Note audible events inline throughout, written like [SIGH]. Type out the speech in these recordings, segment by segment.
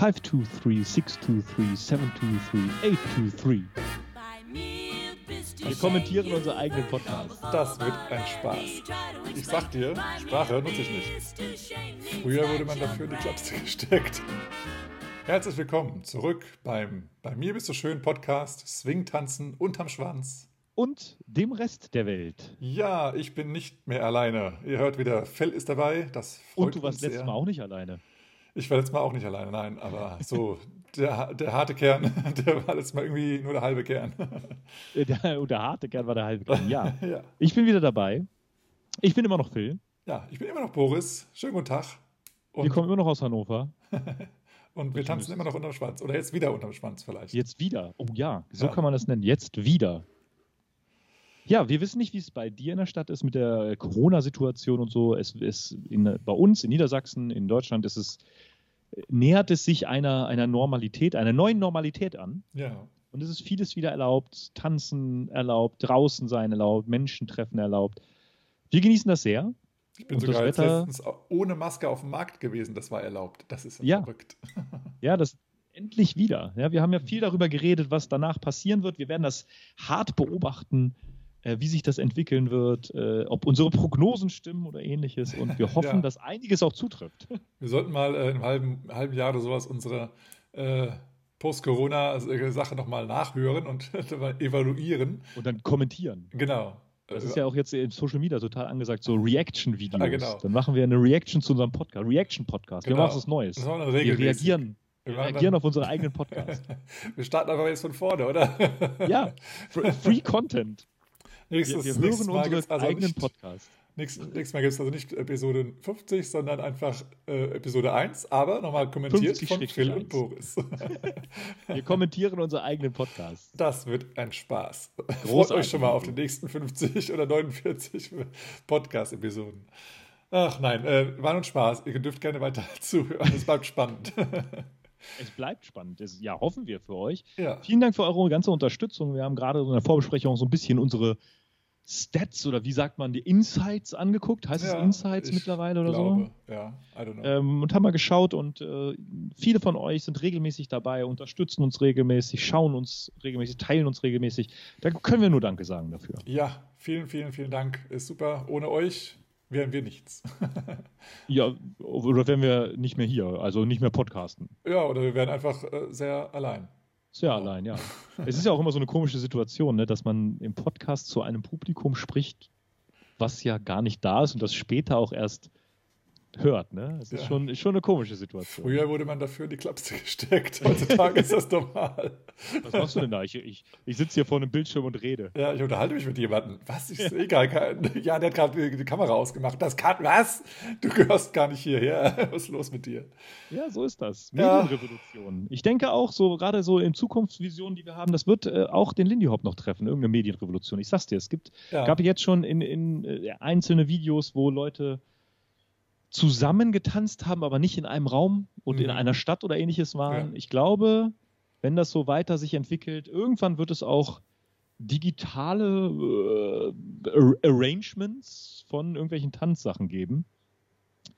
523 623 723 823. Wir kommentieren unseren eigenen Podcast. Das wird ein Spaß. Ich sag dir, Sprache nutze ich nicht. Früher wurde man dafür in die Klapse gesteckt. Herzlich willkommen zurück beim Bei mir bist du schön Podcast Swing tanzen unterm Schwanz. Und dem Rest der Welt. Ja, ich bin nicht mehr alleine. Ihr hört wieder, Fell ist dabei. Das freut Und du warst letztes. Mal auch nicht alleine. Ich war letztes Mal auch nicht alleine, nein, aber so, der, der harte Kern, [LAUGHS] der war letztes Mal irgendwie nur der halbe Kern. Äh, Der, und der harte Kern war der halbe Kern. Ja. [LAUGHS] Ja. Ich bin wieder dabei. Ich bin immer noch Phil. Ja, ich bin immer noch Boris. Schönen guten Tag. Und, Wir kommen immer noch aus Hannover. [LAUGHS] und wir tanzen immer noch unterm Schwanz. Oder jetzt wieder unterm Schwanz vielleicht. Jetzt wieder. Oh ja, so Ja. kann man das nennen. Jetzt wieder. Ja, wir wissen nicht, wie es bei dir in der Stadt ist mit der Corona-Situation und so. Es ist in, bei uns in Niedersachsen, in Deutschland, ist es, nähert es sich einer, einer Normalität, einer neuen Normalität an. Ja. Und es ist vieles wieder erlaubt, tanzen erlaubt, draußen sein erlaubt, Menschen treffen erlaubt. Wir genießen das sehr. Ich bin Und das sogar jetzt Wetter- letztens ohne Maske auf dem Markt gewesen. Das war erlaubt. Das ist Ja. verrückt. [LAUGHS] Ja, das endlich wieder. Ja, wir haben ja viel darüber geredet, was danach passieren wird. Wir werden das hart beobachten, wie sich das entwickeln wird, äh, ob unsere Prognosen stimmen oder ähnliches. Und wir [LAUGHS] hoffen, Ja. dass einiges auch zutrifft. [LAUGHS] Wir sollten mal äh, einem halben, halben Jahr oder sowas unsere äh, Post-Corona-Sache nochmal nachhören und [LAUGHS] evaluieren. Und dann kommentieren. Genau. Das ist ja auch jetzt in Social Media total angesagt, so Reaction-Videos. Ja, genau. Dann machen wir eine Reaction zu unserem Podcast. Reaction-Podcast. Wir Genau. machen was Neues. Das wir Wir reagieren, Wir wir reagieren auf unsere eigenen Podcasts. Wir starten einfach jetzt von vorne, oder? ja, Fr- Free Content. Wir, nächstes, wir nächstes hören Mal unsere gibt's also eigenen nicht, Podcasts. nächstes, nächstes Mal gibt es also nicht Episode 50, sondern einfach äh, Episode 1, aber nochmal kommentiert 50 von Phil und 1. Boris. [LAUGHS] Wir kommentieren unsere eigenen Podcasts. Das wird ein Spaß. Freut Großartig. euch schon mal auf die nächsten 50 oder 49 Podcast-Episoden. Ach nein, äh, war nun Spaß. Ihr dürft gerne weiter [LAUGHS] zuhören. Es bleibt spannend. [LAUGHS] Es bleibt spannend. Es, ja, hoffen wir für euch. ja. Vielen Dank für eure ganze Unterstützung. Wir haben gerade in der Vorbesprechung so ein bisschen unsere Stats oder wie sagt man, die Insights angeguckt. Heißt Ja, es Insights mittlerweile oder glaube, Ja, I don't know. so? Ähm, und haben mal geschaut und äh, viele von euch sind regelmäßig dabei, unterstützen uns regelmäßig, schauen uns regelmäßig, teilen uns regelmäßig. Da können wir nur Danke sagen dafür. Ja, vielen, vielen, vielen Dank. Ist super. Ohne euch wären wir nichts. [LAUGHS] Ja, oder wenn wir nicht mehr hier, also nicht mehr podcasten. ja, oder wir wären einfach äh, sehr allein. Sehr allein, ja. [LAUGHS] es ist ja auch immer so eine komische Situation, ne, dass man im Podcast zu einem Publikum spricht, was ja gar nicht da ist und das später auch erst hört. Ne? Es ist Ja. schon, ist schon eine komische Situation. Früher wurde man dafür in die Klapse [LAUGHS] gesteckt. Heutzutage ist das normal. Was machst du denn da? Ich, ich, ich sitze hier vor einem Bildschirm und rede. Ja, ich unterhalte mich mit jemandem. Was? Ich sehe gar keinen. Ja, der hat gerade die Kamera ausgemacht. Das kann was? Du gehörst gar nicht hierher. [LAUGHS] Was ist los mit dir? Ja, so ist das. Ja. Medienrevolution. Ich denke auch, so gerade so in Zukunftsvisionen, die wir haben, das wird äh, auch den Lindy Hop noch treffen, irgendeine Medienrevolution. Ich sag's dir, es gibt Ja. gab jetzt schon in, in äh, einzelne Videos, wo Leute zusammen getanzt haben, aber nicht in einem Raum und Mhm. in einer Stadt oder ähnliches waren. Ja. Ich glaube, wenn das so weiter sich entwickelt, irgendwann wird es auch digitale äh, Ar- Arrangements von irgendwelchen Tanzsachen geben,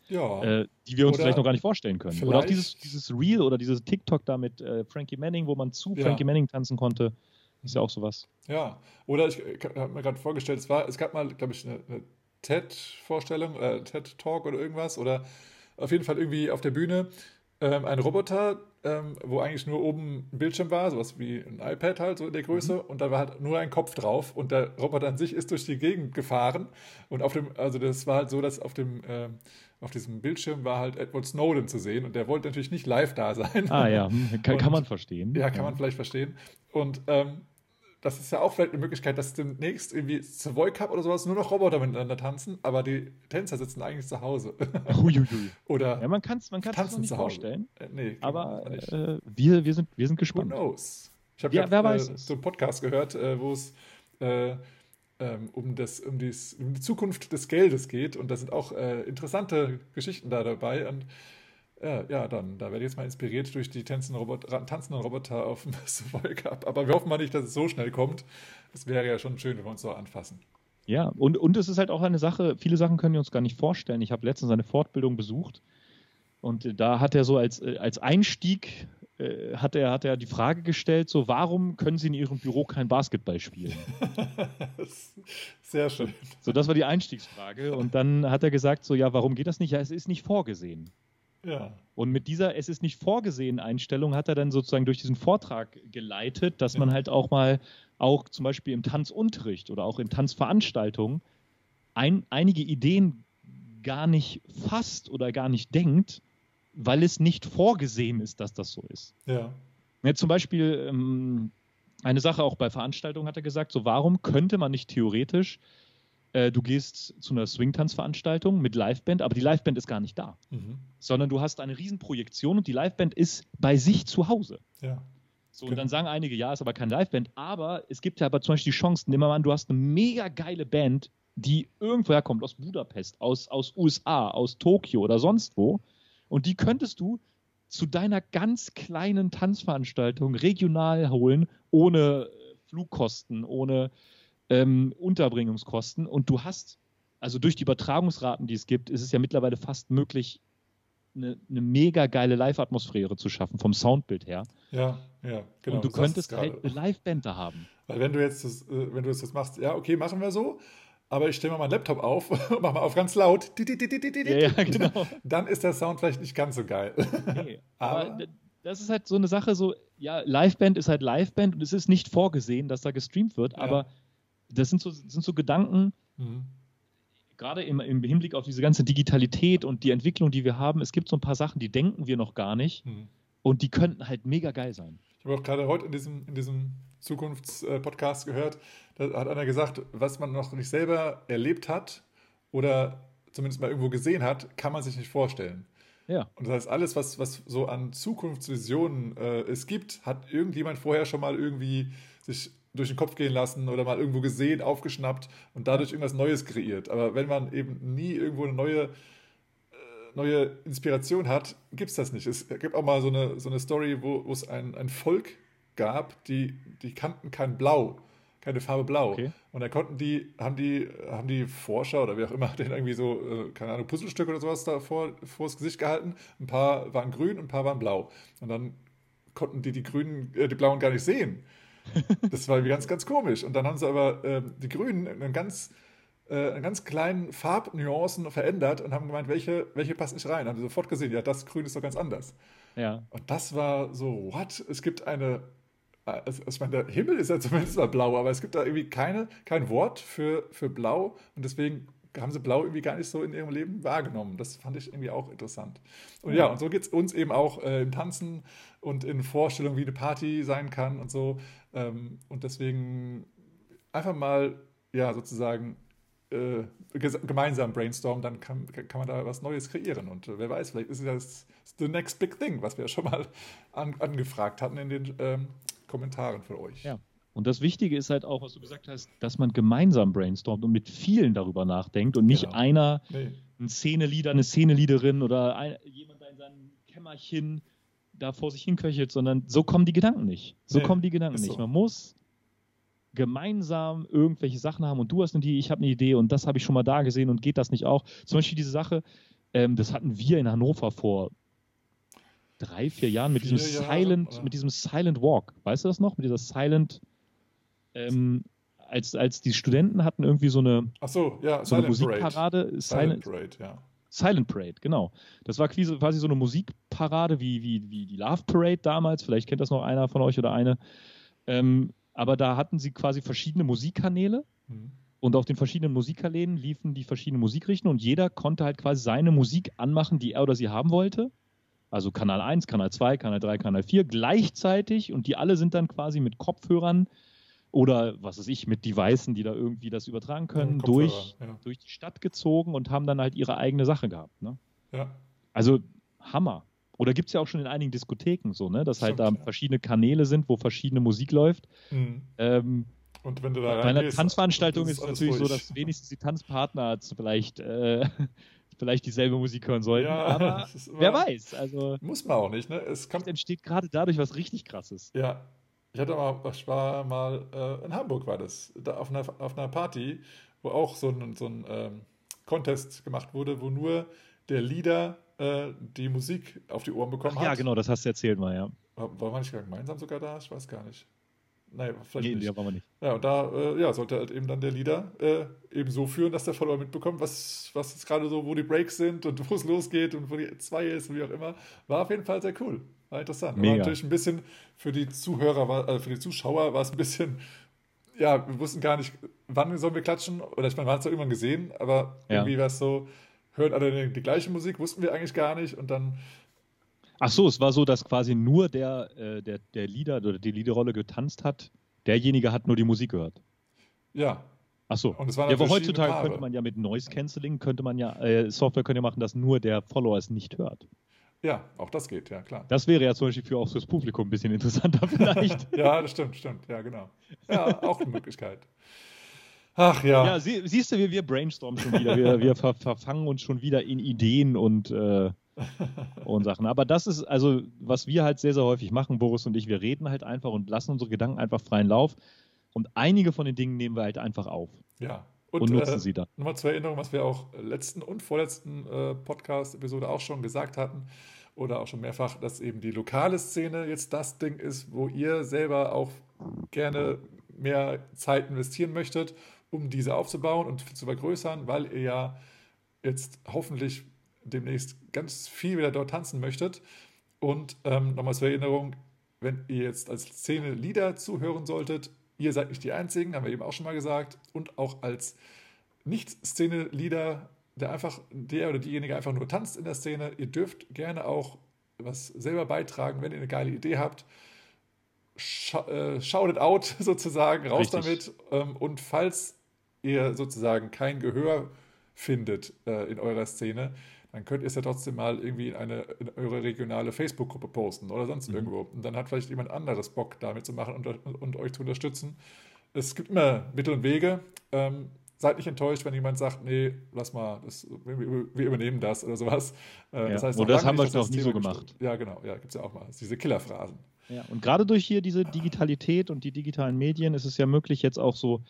ja. äh, die wir uns Oder vielleicht noch gar nicht vorstellen können. Oder auch dieses, dieses Reel oder dieses TikTok da mit äh, Frankie Manning, wo man zu Ja. Frankie Manning tanzen konnte. Ist ja auch sowas. Ja, oder ich, habe mir gerade vorgestellt, es, war, es gab mal, glaube ich, eine, eine TED-Vorstellung, äh, TED-Talk oder irgendwas, oder auf jeden Fall irgendwie auf der Bühne ähm, ein Roboter, ähm, wo eigentlich nur oben ein Bildschirm war, sowas wie ein iPad halt, so in der Größe, und da war halt nur ein Kopf drauf und der Roboter an sich ist durch die Gegend gefahren und auf dem, also das war halt so, dass auf dem, ähm, auf diesem Bildschirm war halt Edward Snowden zu sehen und der wollte natürlich nicht live da sein. Ah ja, [LAUGHS] hm, kann, kann Und- man verstehen. Ja, kann man vielleicht verstehen. Und ähm, das ist ja auch vielleicht eine Möglichkeit, dass demnächst irgendwie zur World Cup oder sowas nur noch Roboter miteinander tanzen, aber die Tänzer sitzen eigentlich zu Hause. Huiuiui. [LAUGHS] oder Ja, man kann es man kann's tanzen nicht zu Hause. vorstellen. Äh, nee, Aber man nicht. äh, wir, wir, sind, wir sind Who gespannt. knows? Ich habe Ja, grad, äh, so einen Podcast gehört, äh, wo es äh, ähm, um, das, um, dies, um die Zukunft des Geldes geht und da sind auch äh, interessante Geschichten da dabei und äh, ja, dann, da werde ich jetzt mal inspiriert durch die tanzenden Roboter, tanzenden Roboter auf dem [LAUGHS] World Cup. Aber wir hoffen mal nicht, dass es so schnell kommt. Es wäre ja schon schön, wenn wir uns so anfassen. Ja, und, und es ist halt auch eine Sache, viele Sachen können wir uns gar nicht vorstellen. Ich habe letztens eine Fortbildung besucht Und da hat er so als, äh, als Einstieg äh, hat, er, hat er die Frage gestellt, so warum können Sie in Ihrem Büro kein Basketball spielen? [LAUGHS] Sehr schön. So, das war die Einstiegsfrage. Und dann hat er gesagt, so ja, warum geht das nicht? Ja, es ist nicht vorgesehen. Ja. Und mit dieser Es ist nicht vorgesehen Einstellung hat er dann sozusagen durch diesen Vortrag geleitet, dass man halt auch mal, auch zum Beispiel im Tanzunterricht oder auch in Tanzveranstaltungen, ein, einige Ideen gar nicht fasst oder gar nicht denkt, weil es nicht vorgesehen ist, dass das so ist. Ja. ja zum Beispiel ähm, eine Sache auch bei Veranstaltungen hat er gesagt, so warum könnte man nicht theoretisch äh, du gehst zu einer Swing-Tanz-Veranstaltung mit Liveband, aber die Liveband ist gar nicht da. Mhm. Sondern du hast eine Riesenprojektion und die Liveband ist bei sich zu Hause. Ja. So, und dann sagen einige, ja, ist aber keine Liveband, aber es gibt ja aber zum Beispiel die Chance, nimm mal an, du hast eine mega geile Band, die irgendwoher kommt, aus Budapest, aus, aus USA, aus Tokio oder sonst wo, und die könntest du zu deiner ganz kleinen Tanzveranstaltung regional holen, ohne Flugkosten, ohne ähm, Unterbringungskosten. Und du hast, also durch die Übertragungsraten, die es gibt, ist es ja mittlerweile fast möglich, eine, eine mega geile Live-Atmosphäre zu schaffen, vom Soundbild her. Ja, ja, genau. Und du könntest halt eine Live-Band da haben. Weil wenn du jetzt das, äh, wenn du das machst, ja, okay, machen wir so, aber ich stelle mal meinen Laptop auf [LAUGHS] und mache mal auf ganz laut. Ja, ja, genau. [LAUGHS] Dann ist der Sound vielleicht nicht ganz so geil. Nee, [LAUGHS] aber, aber das ist halt so eine Sache, so, ja, Liveband ist halt Liveband und es ist nicht vorgesehen, dass da gestreamt wird, ja. aber das sind so, sind so Gedanken, mhm. gerade im, im, Hinblick auf diese ganze Digitalität und die Entwicklung, die wir haben. Es gibt so ein paar Sachen, die denken wir noch gar nicht mhm. und die könnten halt mega geil sein. Ich habe auch gerade heute in diesem, in diesem Zukunftspodcast gehört, da hat einer gesagt, was man noch nicht selber erlebt hat oder zumindest mal irgendwo gesehen hat, kann man sich nicht vorstellen. Ja. Und das heißt, alles, was, was so an Zukunftsvisionen äh, es gibt, hat irgendjemand vorher schon mal irgendwie sich durch den Kopf gehen lassen oder mal irgendwo gesehen, aufgeschnappt und dadurch irgendwas Neues kreiert. Aber wenn man eben nie irgendwo eine neue, äh, neue Inspiration hat, gibt es das nicht. Es gibt auch mal so eine, so eine Story, wo, es ein, ein Volk gab, die, die kannten kein Blau, keine Farbe Blau. Okay. Und da konnten die, haben die, haben die Forscher oder wie auch immer, [LAUGHS] den irgendwie so, äh, keine Ahnung, Puzzlestücke oder sowas da vor, vor das Gesicht gehalten. Ein paar waren grün, ein paar waren blau. Und dann konnten die die grünen, äh, die blauen gar nicht sehen. Das war irgendwie ganz, ganz komisch. Und dann haben sie aber äh, die Grünen einen ganz, äh, einen ganz kleinen Farbnuancen verändert und haben gemeint, welche, welche passt nicht rein. Haben sie sofort gesehen, ja, das Grün ist doch ganz anders. Ja. Und das war so, what? Es gibt eine, also ich meine, der Himmel ist ja zumindest mal blau, aber es gibt da irgendwie keine, kein Wort für, für blau und deswegen haben sie Blau irgendwie gar nicht so in ihrem Leben wahrgenommen. Das fand ich irgendwie auch interessant. Und ja, und so geht es uns eben auch äh, im Tanzen und in Vorstellungen, wie eine Party sein kann und so. Ähm, und deswegen einfach mal, ja, sozusagen äh, gemeinsam brainstormen, dann kann, kann man da was Neues kreieren. Und äh, wer weiß, vielleicht ist das the next big thing, was wir [LAUGHS] schon mal an, angefragt hatten in den ähm, Kommentaren für euch. Ja. Und das Wichtige ist halt auch, was du gesagt hast, dass man gemeinsam brainstormt und mit vielen darüber nachdenkt und nicht Genau. einer, Nee. ein Szenelieder, eine Szeneliederin oder ein, jemand da in seinem Kämmerchen da vor sich hinköchelt, sondern so kommen die Gedanken nicht. So Nee, kommen die Gedanken nicht. so. Man muss gemeinsam irgendwelche Sachen haben und du hast eine Idee, ich habe eine Idee und das habe ich schon mal da gesehen und geht das nicht auch? Zum Beispiel diese Sache, ähm, das hatten wir in Hannover vor drei, vier Jahren mit Vier diesem Jahre, Silent, oder? mit diesem Silent Walk. Weißt du das noch? Mit dieser Silent, ähm, als, als die Studenten hatten irgendwie so eine, Ach so, ja, so eine Silent Parade. Musikparade, Silent Silent, Parade, ja. Silent Parade, genau. Das war quasi, so eine Musikparade wie, wie, wie die Love Parade damals. Vielleicht kennt das noch einer von euch oder eine. Ähm, aber da hatten sie quasi verschiedene Musikkanäle Hm. und auf den verschiedenen Musikkanälen liefen die verschiedenen Musikrichtungen und jeder konnte halt quasi seine Musik anmachen, die er oder sie haben wollte. Also Kanal 1, Kanal 2, Kanal 3, Kanal 4 gleichzeitig und die alle sind dann quasi mit Kopfhörern oder was weiß ich, mit Devices, die da irgendwie das übertragen können, Kopfhörer, durch, Ja. durch die Stadt gezogen und haben dann halt ihre eigene Sache gehabt. Ne? ja. Also Hammer. Oder gibt es ja auch schon in einigen Diskotheken so, ne? dass halt Stimmt, da ja. verschiedene Kanäle sind, wo verschiedene Musik läuft. Hm. Ähm, Und wenn du da bei einer reingehst, Tanzveranstaltung ist es natürlich so, ruhig. dass wenigstens die Tanzpartner vielleicht, äh, [LAUGHS] vielleicht dieselbe Musik hören sollten. Ja, aber wer weiß. Also Muss man auch nicht, ne? Es kommt, entsteht gerade dadurch was richtig krasses. ja. Ich hatte mal, ich war mal äh, in Hamburg, war das, da auf einer, auf einer Party, wo auch so ein, so ein ähm, Contest gemacht wurde, wo nur der Leader äh, die Musik auf die Ohren bekommen Ach, hat. Ja, genau, das hast du erzählt mal, ja. War, war man nicht gemeinsam sogar da? Ich weiß gar nicht. Nein, vielleicht Nee, nicht. waren wir nicht. Ja, und da äh, ja, sollte halt eben dann der Leader äh, eben so führen, dass der Follower mitbekommt, was, was jetzt gerade so, wo die Breaks sind und [LAUGHS] wo es losgeht und wo die 2 ist und wie auch immer. War auf jeden Fall sehr cool. War interessant. Mega. War natürlich ein bisschen für die Zuhörer, war, äh, für die Zuschauer war es ein bisschen, ja, wir wussten gar nicht, wann sollen wir klatschen. Oder ich meine, wir haben es irgendwann gesehen, aber Ja. irgendwie war es so, hören alle die, die gleiche Musik, wussten wir eigentlich gar nicht und dann, Ach so, es war so, dass quasi nur der, äh, der, der Leader oder die Leaderrolle getanzt hat. Derjenige hat nur die Musik gehört. ja, Ach so. Und es waren ja, aber verschiedene heutzutage Paare. könnte man ja mit Noise Cancelling, könnte man ja, äh, Software könnte ja machen, dass nur der Follower es nicht hört. ja, auch das geht, ja, klar. Das wäre ja zum Beispiel für auch fürs Publikum ein bisschen interessanter [LAUGHS] vielleicht. [LAUGHS] Ja, das stimmt, stimmt, ja, genau. Ja, auch eine Möglichkeit. Ach ja. ja, sie, siehst du, wir, wir brainstormen schon wieder. Wir, wir ver, verfangen uns schon wieder in Ideen und, äh, und Sachen. Aber das ist, also, was wir halt sehr, sehr häufig machen, Boris und ich, wir reden halt einfach und lassen unsere Gedanken einfach freien Lauf. Und einige von den Dingen nehmen wir halt einfach auf ja. und, nutzen äh, sie dann. Nochmal zur Erinnerung, was wir auch letzten und vorletzten äh, Podcast-Episode auch schon gesagt hatten oder auch schon mehrfach, dass eben die lokale Szene jetzt das Ding ist, wo ihr selber auch gerne mehr Zeit investieren möchtet, um diese aufzubauen und zu vergrößern, weil ihr ja jetzt hoffentlich demnächst ganz viel wieder dort tanzen möchtet. Und ähm, nochmal zur Erinnerung, wenn ihr jetzt als Szene Lieder zuhören solltet, ihr seid nicht die Einzigen, haben wir eben auch schon mal gesagt, und auch als Nicht-Szene-Leader, der einfach, der oder diejenige einfach nur tanzt in der Szene, ihr dürft gerne auch was selber beitragen, wenn ihr eine geile Idee habt. Scha äh, shout it out [LAUGHS] sozusagen, raus Richtig. damit. Ähm, und falls ihr sozusagen kein Gehör findet äh, in eurer Szene, dann könnt ihr es ja trotzdem mal irgendwie in, eine, in eure regionale Facebook-Gruppe posten oder sonst Mhm. irgendwo. Und dann hat vielleicht jemand anderes Bock, damit zu machen und, und euch zu unterstützen. Es gibt immer Mittel und Wege. Ähm, seid nicht enttäuscht, wenn jemand sagt, nee, lass mal, das, wir, übernehmen das oder sowas. Äh, Ja. Das heißt, noch das haben wir noch nie so gemacht. gestorben- Ja, genau, ja, gibt es ja auch mal. Diese Killerphrasen. Ja, und gerade durch hier diese Digitalität und die digitalen Medien ist es ja möglich, jetzt auch so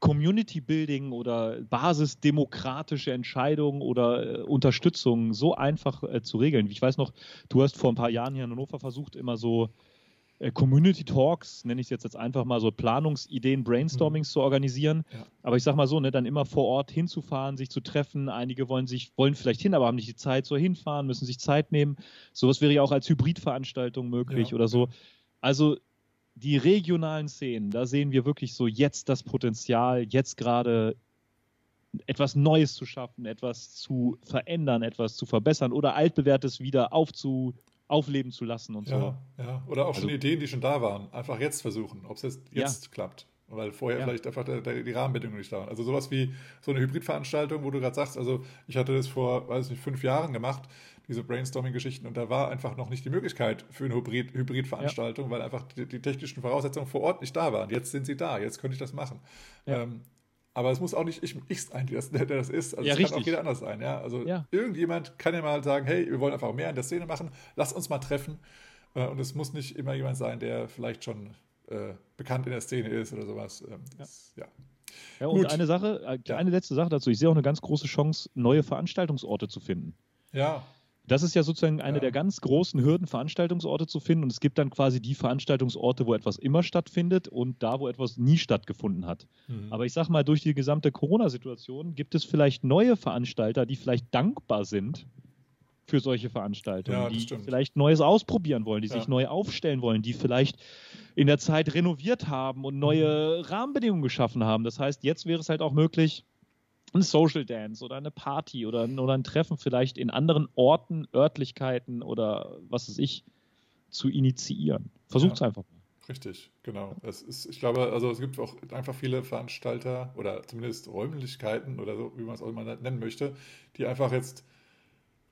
Community Building oder basisdemokratische Entscheidungen oder äh, Unterstützung so einfach äh, zu regeln. Ich weiß noch, du hast vor ein paar Jahren hier in Hannover versucht, immer so äh, Community Talks, nenne ich es jetzt, jetzt einfach mal so Planungsideen, Brainstormings zu organisieren. Ja. Aber ich sag mal so, ne, dann immer vor Ort hinzufahren, sich zu treffen. Einige wollen sich, wollen vielleicht hin, aber haben nicht die Zeit, so hinfahren, müssen sich Zeit nehmen. Sowas wäre ja auch als Hybridveranstaltung möglich Ja. oder so. Also die regionalen Szenen, da sehen wir wirklich so jetzt das Potenzial, jetzt gerade etwas Neues zu schaffen, etwas zu verändern, etwas zu verbessern oder altbewährtes wieder aufzu, aufleben zu lassen und so. Ja, ja. Oder auch schon Also- Ideen, die schon da waren. Einfach jetzt versuchen, ob es jetzt, Ja. jetzt klappt. Weil vorher Ja. vielleicht einfach der, der, die Rahmenbedingungen nicht da waren. Also sowas wie so eine Hybridveranstaltung, wo du gerade sagst, also ich hatte das vor, weiß nicht, fünf Jahren gemacht, diese Brainstorming-Geschichten, und da war einfach noch nicht die Möglichkeit für eine Hybrid- Hybridveranstaltung, weil einfach die, die technischen Voraussetzungen vor Ort nicht da waren. Jetzt sind sie da, jetzt könnte ich das machen. Ja. Ähm, aber es muss auch nicht ich, ich sein, der das, der das ist. Also Ja, es kann richtig. auch jeder anders sein. Ja? Also Ja. irgendjemand kann ja mal sagen, hey, wir wollen einfach mehr in der Szene machen, lass uns mal treffen. Äh, Und es muss nicht immer jemand sein, der vielleicht schon äh, bekannt in der Szene ist oder sowas. Ähm, das, ja. Ja, und Gut. eine Sache, äh, Ja. eine letzte Sache dazu. Ich sehe auch eine ganz große Chance, neue Veranstaltungsorte zu finden. ja, Das ist ja sozusagen eine Ja. der ganz großen Hürden, Veranstaltungsorte zu finden. Und es gibt dann quasi die Veranstaltungsorte, wo etwas immer stattfindet und da, wo etwas nie stattgefunden hat. Mhm. Aber ich sag mal, durch die gesamte Corona-Situation gibt es vielleicht neue Veranstalter, die vielleicht dankbar sind für solche Veranstaltungen, Ja, die stimmt. vielleicht Neues ausprobieren wollen, die Ja. sich neu aufstellen wollen, die vielleicht in der Zeit renoviert haben und neue Mhm. Rahmenbedingungen geschaffen haben. Das heißt, jetzt wäre es halt auch möglich, ein Social Dance oder eine Party oder, ein- oder ein Treffen vielleicht in anderen Orten, Örtlichkeiten oder was weiß ich zu initiieren. Versucht es Ja. einfach mal. Richtig, genau. Es ist, ich glaube, also es gibt auch einfach viele Veranstalter oder zumindest Räumlichkeiten oder so, wie man es auch immer nennen möchte, die einfach jetzt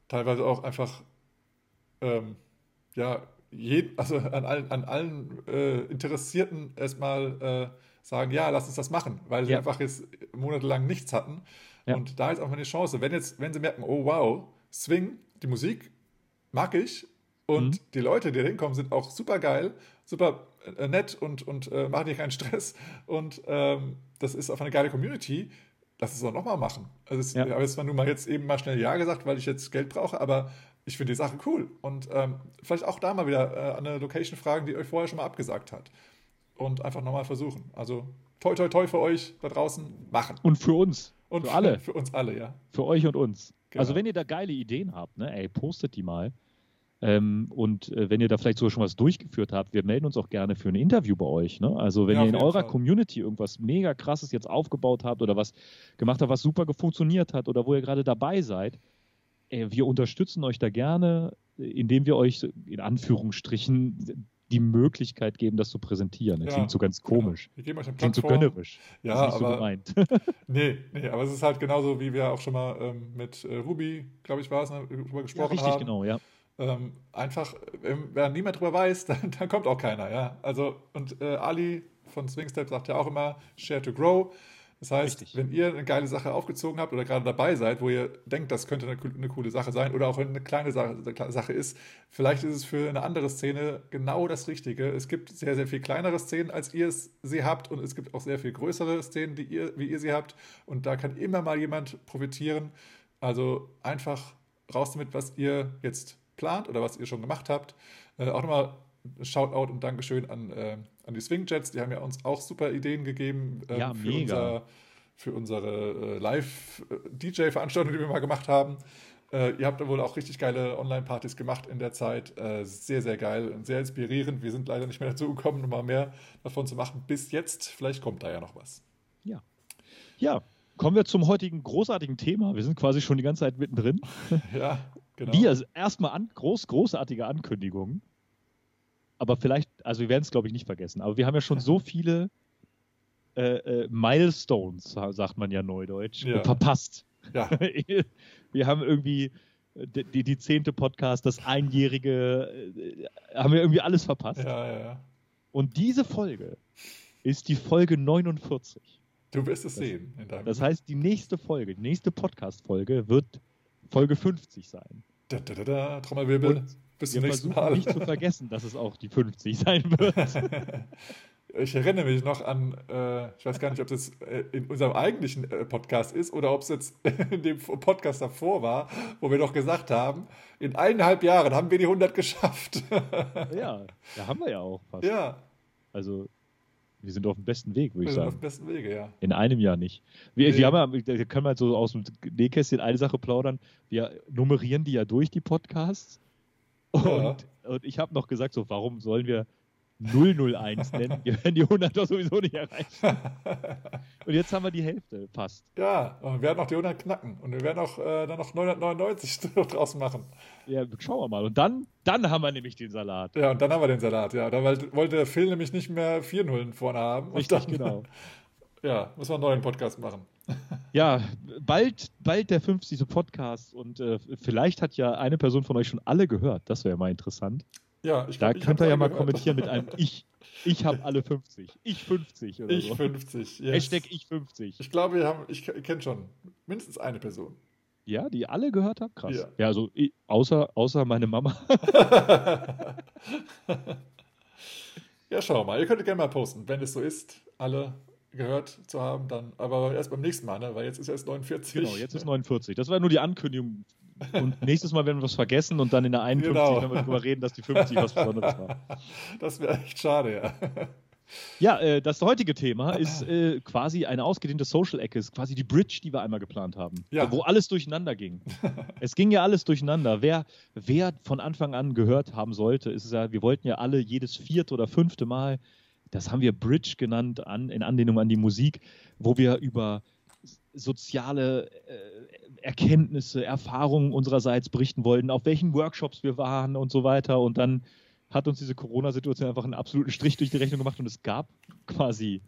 teilweise auch einfach ähm, ja, je, also an allen, an allen äh, Interessierten erstmal äh, sagen, ja, lass uns das machen, weil sie Ja. einfach jetzt monatelang nichts hatten. Ja. Und da ist auch mal eine Chance. Wenn jetzt, wenn sie merken, oh wow, Swing, die Musik mag ich und Mhm. die Leute, die da hinkommen, sind auch super geil, super äh, nett und, und äh, machen dir keinen Stress und ähm, das ist auf eine geile Community, lass es doch nochmal machen. Also es, Ja. ich habe jetzt zwar nur mal jetzt eben mal schnell Ja gesagt, weil ich jetzt Geld brauche, aber ich finde die Sache cool. Und ähm, vielleicht auch da mal wieder äh, eine Location fragen, die euch vorher schon mal abgesagt hat. Und einfach nochmal versuchen. Also toi, toi, toi für euch da draußen machen. Und für uns. Und für alle. [LAUGHS] Für uns alle, ja. Für euch und uns. Genau. Also wenn ihr da geile Ideen habt, ne, ey, postet die mal. Ähm, und äh, wenn ihr da vielleicht sogar schon was durchgeführt habt, wir melden uns auch gerne für ein Interview bei euch. Ne? Also wenn Ja, ihr in eurer Fall. Community irgendwas mega krasses jetzt aufgebaut habt oder was gemacht habt, was super funktioniert hat oder wo ihr gerade dabei seid, ey, wir unterstützen euch da gerne, äh, indem wir euch in Anführungsstrichen die Möglichkeit geben, das zu präsentieren. Das Ja, klingt so ganz genau. komisch. Wir geben euch eine Klingt so gönnerisch. Ja, ist nicht so aber gemeint. [LAUGHS] nee, nee, aber es ist halt genauso, wie wir auch schon mal ähm, mit äh, Ruby, glaube ich, war es, ne, drüber ja, gesprochen richtig, haben. genau, ja. Ähm, einfach, wenn niemand drüber weiß, [LAUGHS] dann, dann kommt auch keiner, ja. Also, und äh, Ali von Swingstep sagt ja auch immer, share to grow. Das heißt, Richtig. wenn ihr eine geile Sache aufgezogen habt oder gerade dabei seid, wo ihr denkt, das könnte eine, eine coole Sache sein, oder auch wenn eine kleine Sache, Sache ist, vielleicht ist es für eine andere Szene genau das Richtige. Es gibt sehr, sehr viel kleinere Szenen, als ihr es sie habt, und es gibt auch sehr viel größere Szenen, die ihr, wie ihr sie habt. Und da kann immer mal jemand profitieren. Also einfach raus damit, was ihr jetzt plant oder was ihr schon gemacht habt. Äh, auch nochmal Shoutout und Dankeschön an, äh, an die Swingjets. Die haben ja uns auch super Ideen gegeben ähm, Ja, für, unser, für unsere äh, Live-DJ-Veranstaltung, die wir mal gemacht haben. Äh, ihr habt da wohl auch richtig geile Online-Partys gemacht in der Zeit. Äh, sehr, sehr geil und sehr inspirierend. Wir sind leider nicht mehr dazu gekommen, nochmal mehr davon zu machen bis jetzt. Vielleicht kommt da ja noch was. Ja, kommen wir zum heutigen großartigen Thema. Wir sind quasi schon die ganze Zeit mittendrin. [LAUGHS] Ja, genau. Wir erstmal an, groß, großartige Ankündigungen. Aber vielleicht, also wir werden es glaube ich nicht vergessen, aber wir haben ja schon so viele äh, äh, Milestones, sagt man ja neudeutsch, Ja. verpasst. Ja, [LAUGHS] wir haben irgendwie äh, die, die, die zehnte Podcast, das einjährige, äh, haben wir irgendwie alles verpasst. ja, ja, ja. Und diese Folge ist die Folge 49. Du wirst es sehen in deinem Das heißt, die nächste Folge, die nächste Podcast-Folge wird Folge 50 sein. Da, da, da, da, Trommelwirbel. Und Bis Wir zum nächsten versuchen Mal. nicht zu vergessen, dass es auch die 50 sein wird. [LAUGHS] Ich erinnere mich noch an, äh, ich weiß gar nicht, ob das äh, in unserem eigentlichen äh, Podcast ist oder ob es jetzt [LAUGHS] in dem Podcast davor war, wo wir doch gesagt haben, in eineinhalb Jahren haben wir die 100 geschafft. [LAUGHS] ja, da haben wir ja auch fast. ja, Also, wir sind auf dem besten Weg, würde wir ich sind auf sagen. dem besten Wege, ja. In einem Jahr nicht. Wir, Nee. wir haben ja, können wir so aus dem Nähkästchen eine Sache plaudern. Wir nummerieren die ja durch, die Podcasts. Und, Ja. und ich habe noch gesagt, so, warum sollen wir 001 nennen? Wir werden die 100 doch sowieso nicht erreichen. [LAUGHS] Und jetzt haben wir die Hälfte fast. Ja, und wir werden auch die 100 knacken und wir werden auch äh, dann noch 999 [LAUGHS] draus machen. Ja, schauen wir mal. Und dann, dann haben wir nämlich den Salat. Ja, und dann haben wir den Salat, ja. Da wollte der Phil nämlich nicht mehr vier Nullen vorne haben. Richtig, dann, genau. [LAUGHS] Ja, müssen wir einen neuen Podcast machen. Ja, bald, bald der 50. Podcast und äh, vielleicht hat ja eine Person von euch schon alle gehört. Das wäre mal interessant. Ja, ich Da glaub, ich könnt ihr ja mal gehört. kommentieren mit einem Ich. Ich habe alle [LAUGHS] 50. Ich 50 oder Ich so. 50. Yes. Hashtag Ich 50. Ich glaube, wir haben, ich kenne schon mindestens eine Person. Ja, die alle gehört haben? Krass. Ja. Ja, also außer, außer meine Mama. [LAUGHS] [LAUGHS] Ja, schau mal. Ihr könnt gerne mal posten, wenn es so ist, alle gehört zu haben, dann aber erst beim nächsten Mal, ne? weil jetzt ist erst 49. Genau, jetzt ist 49. Das war nur die Ankündigung. Und [LAUGHS] nächstes Mal werden wir was vergessen und dann in der 51 Genau. werden wir darüber reden, dass die 50 was Besonderes war. [LAUGHS] Das wäre echt schade, ja. Ja, äh, das heutige Thema ist äh, quasi eine ausgedehnte Social-Ecke, ist quasi die Bridge, die wir einmal geplant haben, Ja. wo alles durcheinander ging. [LAUGHS] es ging ja alles durcheinander. Wer, wer von Anfang an gehört haben sollte, ist es ja, wir wollten ja alle jedes vierte oder fünfte Mal, das haben wir Bridge genannt, an, in Anlehnung an die Musik, wo wir über soziale äh, Erkenntnisse, Erfahrungen unsererseits berichten wollten, auf welchen Workshops wir waren und so weiter. Und dann hat uns diese Corona-Situation einfach einen absoluten Strich durch die Rechnung gemacht und es gab quasi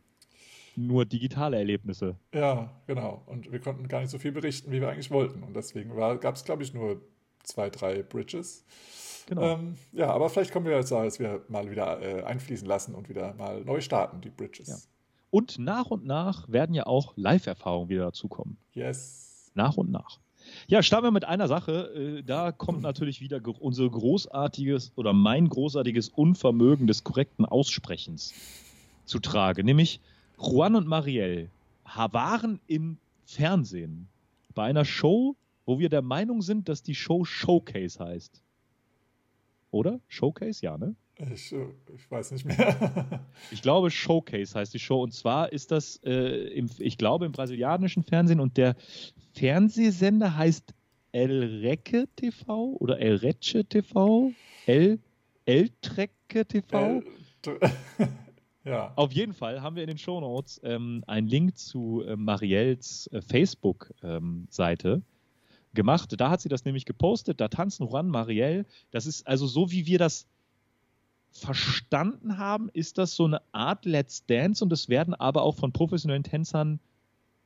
nur digitale Erlebnisse. Ja, genau. Und wir konnten gar nicht so viel berichten, wie wir eigentlich wollten. Und deswegen gab es, glaube ich, nur zwei, drei Bridges. Genau. Ähm, ja, aber vielleicht kommen wir jetzt, dass wir mal wieder äh, einfließen lassen und wieder mal neu starten, die Bridges. Ja. Und nach und nach werden ja auch Live-Erfahrungen wieder dazukommen. Yes. Nach und nach. Ja, starten wir mit einer Sache. Äh, Da kommt natürlich wieder unser großartiges oder mein großartiges Unvermögen des korrekten Aussprechens zu Trage. Nämlich Juan und Marielle waren im Fernsehen bei einer Show wo wir der Meinung sind, dass die Show Showcase heißt. Oder? Showcase, ja, ne? Ich, äh, ich weiß nicht mehr. [LAUGHS] ich glaube, Showcase heißt die Show. Und zwar ist das, äh, im, ich glaube, im brasilianischen Fernsehen und der Fernsehsender heißt El Reque TV oder El Reche TV? El, El Trecke TV? El, [LAUGHS] ja. Auf jeden Fall haben wir in den Shownotes ähm, einen Link zu äh, Marielles äh, Facebook-Seite. Ähm, gemacht. Da hat sie das nämlich gepostet. Da tanzen Juan Marielle. Das ist also so, wie wir das verstanden haben, ist das so eine Art Let's Dance und es werden aber auch von professionellen Tänzern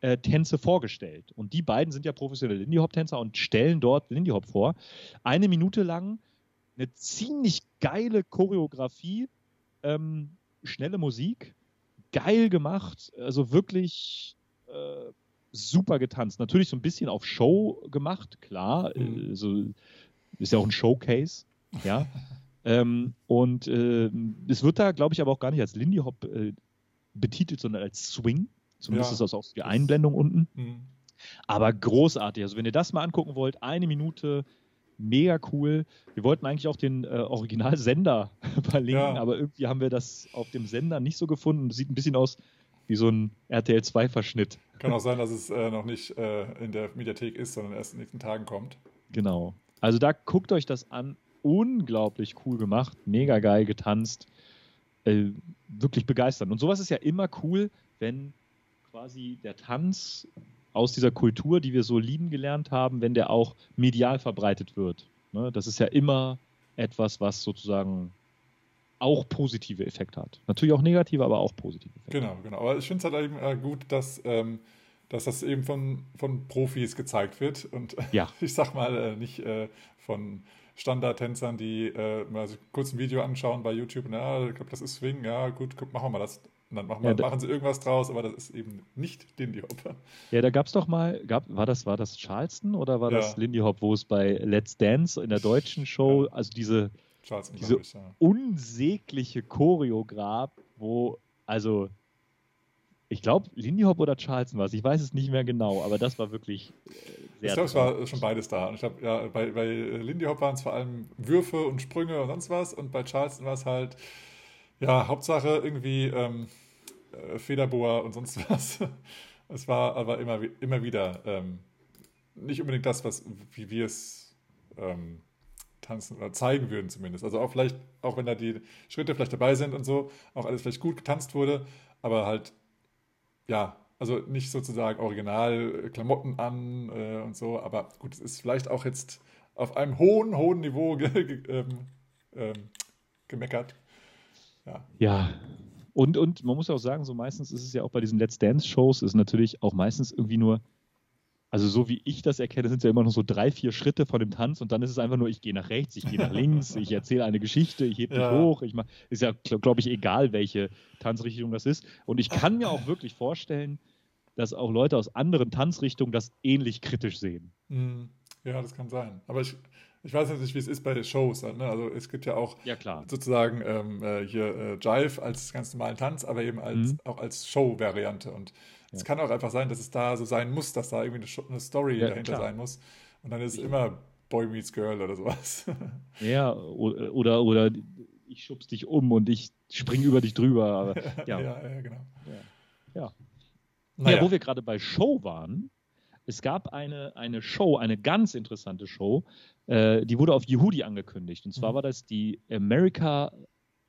äh, Tänze vorgestellt. Und die beiden sind ja professionelle Lindy Hop Tänzer und stellen dort Lindy Hop vor. Eine Minute lang eine ziemlich geile Choreografie, ähm, schnelle Musik, geil gemacht, also wirklich äh, super getanzt. Natürlich so ein bisschen auf Show gemacht, klar. Mhm. Also, ist ja auch ein Showcase, ja. [LAUGHS] ähm, und äh, es wird da, glaube ich, aber auch gar nicht als Lindy Hop äh, betitelt, sondern als Swing. Zumindest ja. ist das auch die Einblendung unten. Mhm. Aber großartig. Also, wenn ihr das mal angucken wollt, eine Minute, mega cool. Wir wollten eigentlich auch den äh, Originalsender [LAUGHS] verlinken, ja. aber irgendwie haben wir das auf dem Sender nicht so gefunden. Sieht ein bisschen aus wie so ein RTL 2-Verschnitt. Kann auch sein, dass es äh, noch nicht äh, in der Mediathek ist, sondern erst in den nächsten Tagen kommt. Genau. Also da guckt euch das an. Unglaublich cool gemacht, mega geil getanzt. Äh, wirklich begeistert. Und sowas ist ja immer cool, wenn quasi der Tanz aus dieser Kultur, die wir so lieben gelernt haben, wenn der auch medial verbreitet wird. Ne? Das ist ja immer etwas, was sozusagen auch positive Effekte hat. Natürlich auch negative, aber auch positive Effekte. Genau, genau. Aber ich finde es halt eben äh, gut, dass, ähm, dass das eben von, von Profis gezeigt wird und [LAUGHS] ja. ich sag mal äh, nicht äh, von Standardtänzern, die äh, mal so kurz ein Video anschauen bei YouTube, na, ich glaube, das ist Swing, ja, gut, guck, machen wir mal das. Und dann machen, wir, ja, machen sie irgendwas draus, aber das ist eben nicht Lindy Hop. [LAUGHS] Ja, da gab es doch mal, gab, war, das, war das Charleston oder war ja. das Lindy Hop, wo es bei Let's Dance in der deutschen Show, ja. also diese Charleston, diese ich, ja. unsägliche Choreograf, wo, also, ich glaube, Lindy Hop oder Charleston war es, ich weiß es nicht mehr genau, aber das war wirklich äh, sehr Ich glaube, es war schon beides da. Und ich glaube, ja, bei, bei Lindy Hop waren es vor allem Würfe und Sprünge und sonst was und bei Charleston war es halt, ja, Hauptsache irgendwie ähm, äh, Federboa und sonst [LAUGHS] was. Es war aber immer, immer wieder ähm, nicht unbedingt das, was, wie wir es ähm, tanzen oder zeigen würden zumindest. Also auch vielleicht, auch wenn da die Schritte vielleicht dabei sind und so, auch alles vielleicht gut getanzt wurde, aber halt, ja, also nicht sozusagen original Klamotten an äh, und so, aber gut, es ist vielleicht auch jetzt auf einem hohen, hohen Niveau [LAUGHS] ge ähm, ähm, gemeckert. Ja. ja. Und, und man muss auch sagen, so meistens ist es ja auch bei diesen Let's Dance-Shows, ist natürlich auch meistens irgendwie nur also so wie ich das erkenne, sind es ja immer noch so drei, vier Schritte von dem Tanz und dann ist es einfach nur, ich gehe nach rechts, ich gehe nach links, ich erzähle eine Geschichte, ich hebe ja. mich hoch, ich mach, ist ja, glaube ich, egal, welche Tanzrichtung das ist. Und ich kann mir auch wirklich vorstellen, dass auch Leute aus anderen Tanzrichtungen das ähnlich kritisch sehen. Mhm. Ja, das kann sein. Aber ich, ich weiß nicht, wie es ist bei Shows. Ne? Also es gibt ja auch ja, sozusagen ähm, äh, hier äh, Jive als ganz normalen Tanz, aber eben als, mhm. auch als Show-Variante. Und es kann auch einfach sein, dass es da so sein muss, dass da irgendwie eine, Story ja, dahinter klar. sein muss. Und dann ist es immer Boy Meets Girl oder sowas. [LAUGHS] Ja, oder, oder ich schubs dich um und ich spring über dich drüber. Aber, [LAUGHS] ja. ja, ja, genau. Ja. ja. Naja. ja wo wir gerade bei Show waren, es gab eine, eine Show, eine ganz interessante Show, äh, die wurde auf Yehudi angekündigt. Und zwar mhm. war das die America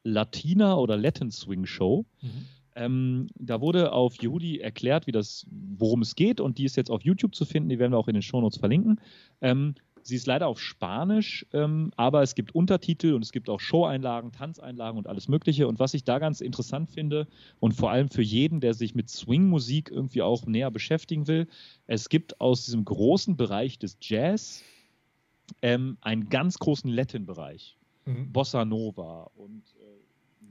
Latina oder Latin Swing Show. Mhm. Ähm, da wurde auf Yehudi erklärt, wie das, worum es geht, und die ist jetzt auf YouTube zu finden. Die werden wir auch in den Shownotes verlinken. Ähm, sie ist leider auf Spanisch, ähm, aber es gibt Untertitel und es gibt auch Showeinlagen, Tanzeinlagen und alles Mögliche. Und was ich da ganz interessant finde und vor allem für jeden, der sich mit Swing-Musik irgendwie auch näher beschäftigen will, es gibt aus diesem großen Bereich des Jazz ähm, einen ganz großen Latin-Bereich. Mhm. Bossa Nova und äh,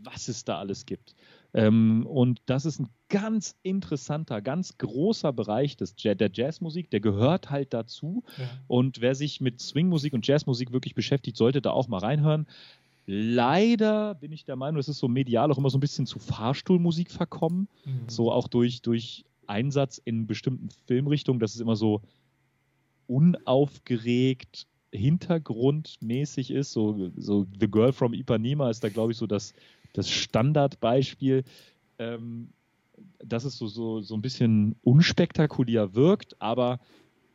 was es da alles gibt. Ähm, und das ist ein ganz interessanter, ganz großer Bereich des, der Jazzmusik, der gehört halt dazu. Ja. Und wer sich mit Swingmusik und Jazzmusik wirklich beschäftigt, sollte da auch mal reinhören. Leider bin ich der Meinung, es ist so medial auch immer so ein bisschen zu Fahrstuhlmusik verkommen. Mhm. So auch durch, durch Einsatz in bestimmten Filmrichtungen, dass es immer so unaufgeregt, hintergrundmäßig ist. So, so The Girl from Ipanema ist da, glaube ich, so das, das Standardbeispiel. Ähm, dass es so, so, so ein bisschen unspektakulär wirkt, aber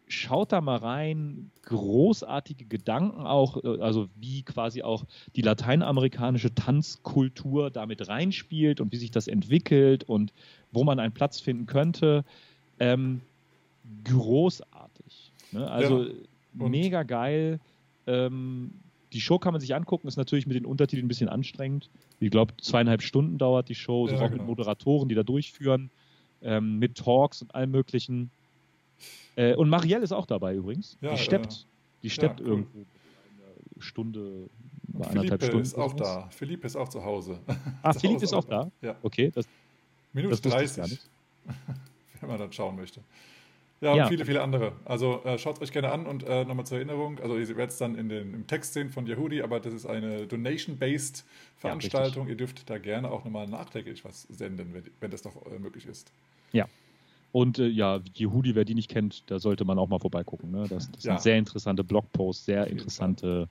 schaut da mal rein, großartige Gedanken auch, äh, also wie quasi auch die lateinamerikanische Tanzkultur damit reinspielt und wie sich das entwickelt und wo man einen Platz finden könnte. Ähm, großartig. Ne? Also ja, mega geil. Ähm, die Show kann man sich angucken, ist natürlich mit den Untertiteln ein bisschen anstrengend. Ich glaube, zweieinhalb Stunden dauert die Show, ja, auch genau. mit Moderatoren, die da durchführen, ähm, mit Talks und allem Möglichen. Äh, und Marielle ist auch dabei übrigens. Ja, die steppt, äh, die steppt ja, cool. irgendwo eine Stunde, eine anderthalb Stunden. ist auch da. Philippe ist auch zu Hause. Ah, [LAUGHS] Philippe ist auch da? da? Ja. Okay. Das, Minute das 30. [LAUGHS] Wenn man dann schauen möchte. Ja, und ja. viele, viele andere. Also äh, schaut es euch gerne an und äh, nochmal zur Erinnerung, also ihr werdet es dann in den, im Text sehen von Yehudi, aber das ist eine Donation-based Veranstaltung. Ja, ihr dürft da gerne auch nochmal nachträglich was senden, wenn, wenn das doch äh, möglich ist. Ja. Und äh, ja, Yehudi, wer die nicht kennt, da sollte man auch mal vorbeigucken. Ne? Das, das ja. sind sehr interessante Blogposts, sehr interessante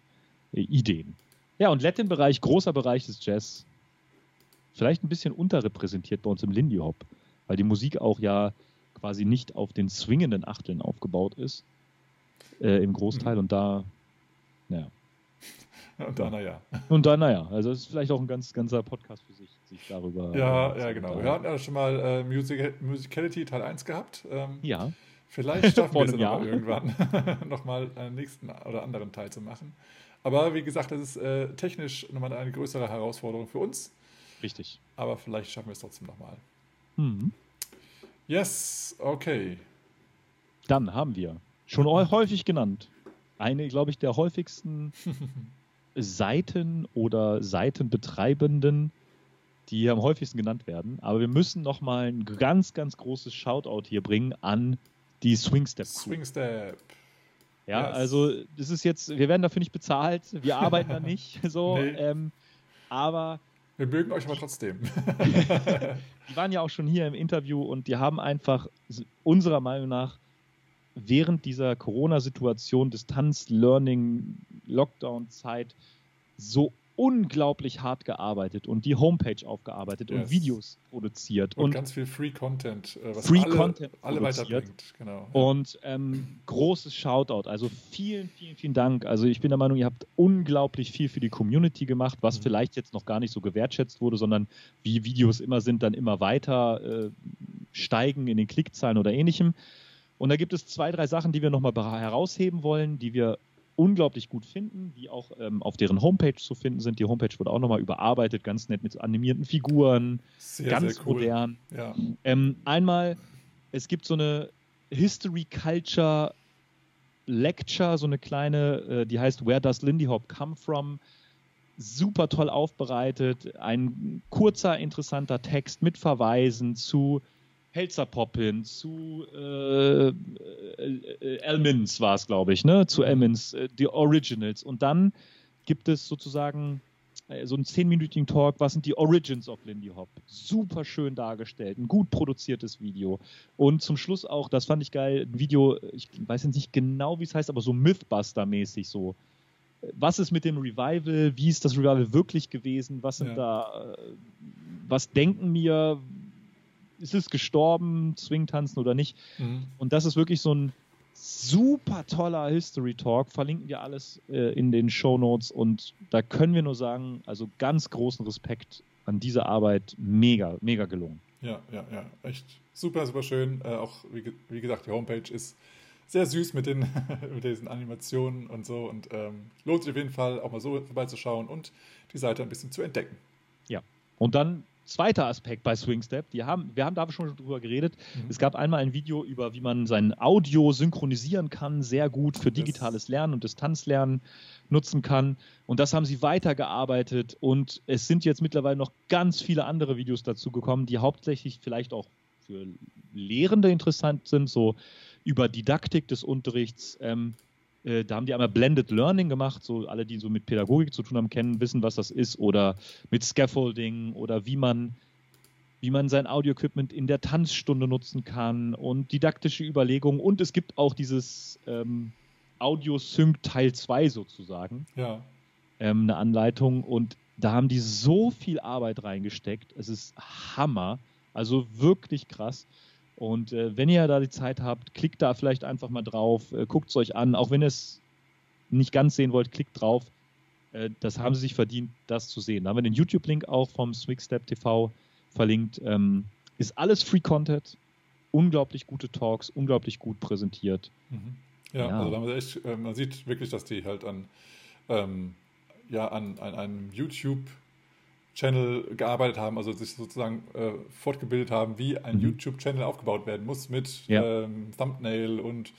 äh, Ideen. Ja, und Latin-Bereich, großer Bereich des Jazz. Vielleicht ein bisschen unterrepräsentiert bei uns im Lindy Hop, weil die Musik auch ja quasi nicht auf den swingenden Achteln aufgebaut ist, äh, im Großteil. Mhm. Und da, naja. [LAUGHS] Und da, naja. Und da, naja. Also, es ist vielleicht auch ein ganz ganzer Podcast für sich, sich darüber. Ja, äh, ja, genau. Wir hatten ja schon mal äh, Music Musicality Teil 1 gehabt. Ähm, ja. Vielleicht [LAUGHS] schaffen wir es [LAUGHS] noch irgendwann, nochmal einen nächsten oder anderen Teil zu machen. Aber wie gesagt, das ist äh, technisch nochmal eine größere Herausforderung für uns. Richtig. Aber vielleicht schaffen wir es trotzdem nochmal. Mhm. Yes, okay. Dann haben wir schon häufig genannt eine, glaube ich, der häufigsten [LAUGHS] Seiten oder Seitenbetreibenden, die am häufigsten genannt werden. Aber wir müssen noch mal ein ganz, ganz großes Shoutout hier bringen an die Swingstep. Swingstep. Ja, yes. also das ist jetzt, wir werden dafür nicht bezahlt, wir arbeiten da [LAUGHS] nicht so, nee. ähm, aber wir mögen euch aber trotzdem. [LAUGHS] die waren ja auch schon hier im Interview und die haben einfach unserer Meinung nach während dieser Corona-Situation, Distanz, Learning, Lockdown-Zeit so unglaublich hart gearbeitet und die Homepage aufgearbeitet yes. und Videos produziert. Und, und, ganz viel Free Content, äh, was Free alle, Content alle weiterbringt. Genau. Und ähm, großes Shoutout. Also vielen, vielen, vielen Dank. Also ich bin der Meinung, ihr habt unglaublich viel für die Community gemacht, was mhm. vielleicht jetzt noch gar nicht so gewertschätzt wurde, sondern wie Videos immer sind, dann immer weiter äh, steigen in den Klickzahlen oder ähnlichem. Und da gibt es zwei, drei Sachen, die wir nochmal herausheben wollen, die wir unglaublich gut finden, die auch ähm, auf deren Homepage zu finden sind. Die Homepage wurde auch nochmal überarbeitet, ganz nett mit animierten Figuren, sehr, ganz sehr cool. modern. Ja. Ähm, einmal, es gibt so eine History Culture Lecture, so eine kleine, äh, die heißt Where Does Lindy Hop Come From? Super toll aufbereitet, ein kurzer, interessanter Text mit Verweisen zu Helzer Poppin, zu äh, äh, Elmins war es, glaube ich, ne? Zu Elmins, äh, die Originals. Und dann gibt es sozusagen äh, so einen zehnminütigen Talk, was sind die Origins of Lindy Hop? Super schön dargestellt, ein gut produziertes Video. Und zum Schluss auch, das fand ich geil, ein Video, ich weiß jetzt nicht genau, wie es heißt, aber so Mythbuster-mäßig so. Was ist mit dem Revival? Wie ist das Revival wirklich gewesen? Was sind ja. da, äh, was denken wir? Ist es gestorben, Swing-Tanzen oder nicht. Mhm. Und das ist wirklich so ein super toller History Talk. Verlinken wir alles äh, in den Show Notes und da können wir nur sagen, also ganz großen Respekt an diese Arbeit. Mega, mega gelungen. Ja, ja, ja. Echt super, super schön. Äh, auch, wie, wie, gesagt, die Homepage ist sehr süß mit, den, [LAUGHS] mit diesen Animationen und so und ähm, lohnt sich auf jeden Fall auch mal so vorbeizuschauen und die Seite ein bisschen zu entdecken. Ja. Und dann zweiter Aspekt bei SwingStep, die haben, wir haben da schon drüber geredet. Mhm. Es gab einmal ein Video über, wie man sein Audio synchronisieren kann, sehr gut für digitales Lernen und Distanzlernen nutzen kann. Und das haben sie weitergearbeitet und es sind jetzt mittlerweile noch ganz viele andere Videos dazu gekommen, die hauptsächlich vielleicht auch für Lehrende interessant sind, so über Didaktik des Unterrichts. Ähm, äh, da haben die einmal Blended Learning gemacht, so alle, die so mit Pädagogik zu tun haben, kennen, wissen, was das ist, oder mit Scaffolding oder wie man wie man sein Audio-Equipment in der Tanzstunde nutzen kann und didaktische Überlegungen. Und es gibt auch dieses ähm, Audio-Sync Teil 2 sozusagen. Ja. Ähm, eine Anleitung. Und da haben die so viel Arbeit reingesteckt. Es ist Hammer. Also wirklich krass. Und äh, wenn ihr da die Zeit habt, klickt da vielleicht einfach mal drauf, äh, guckt es euch an. Auch wenn ihr es nicht ganz sehen wollt, klickt drauf. Äh, das haben sie sich verdient, das zu sehen. Da haben wir den YouTube-Link auch vom Swigstep TV verlinkt. Ähm, ist alles Free Content, unglaublich gute Talks, unglaublich gut präsentiert. Mhm. Ja, ja, also echt, äh, man sieht wirklich, dass die halt an, ähm, ja, an, an einem YouTube-Channel gearbeitet haben, also sich sozusagen äh, fortgebildet haben, wie ein mhm. YouTube-Channel aufgebaut werden muss mit ja. ähm, Thumbnail und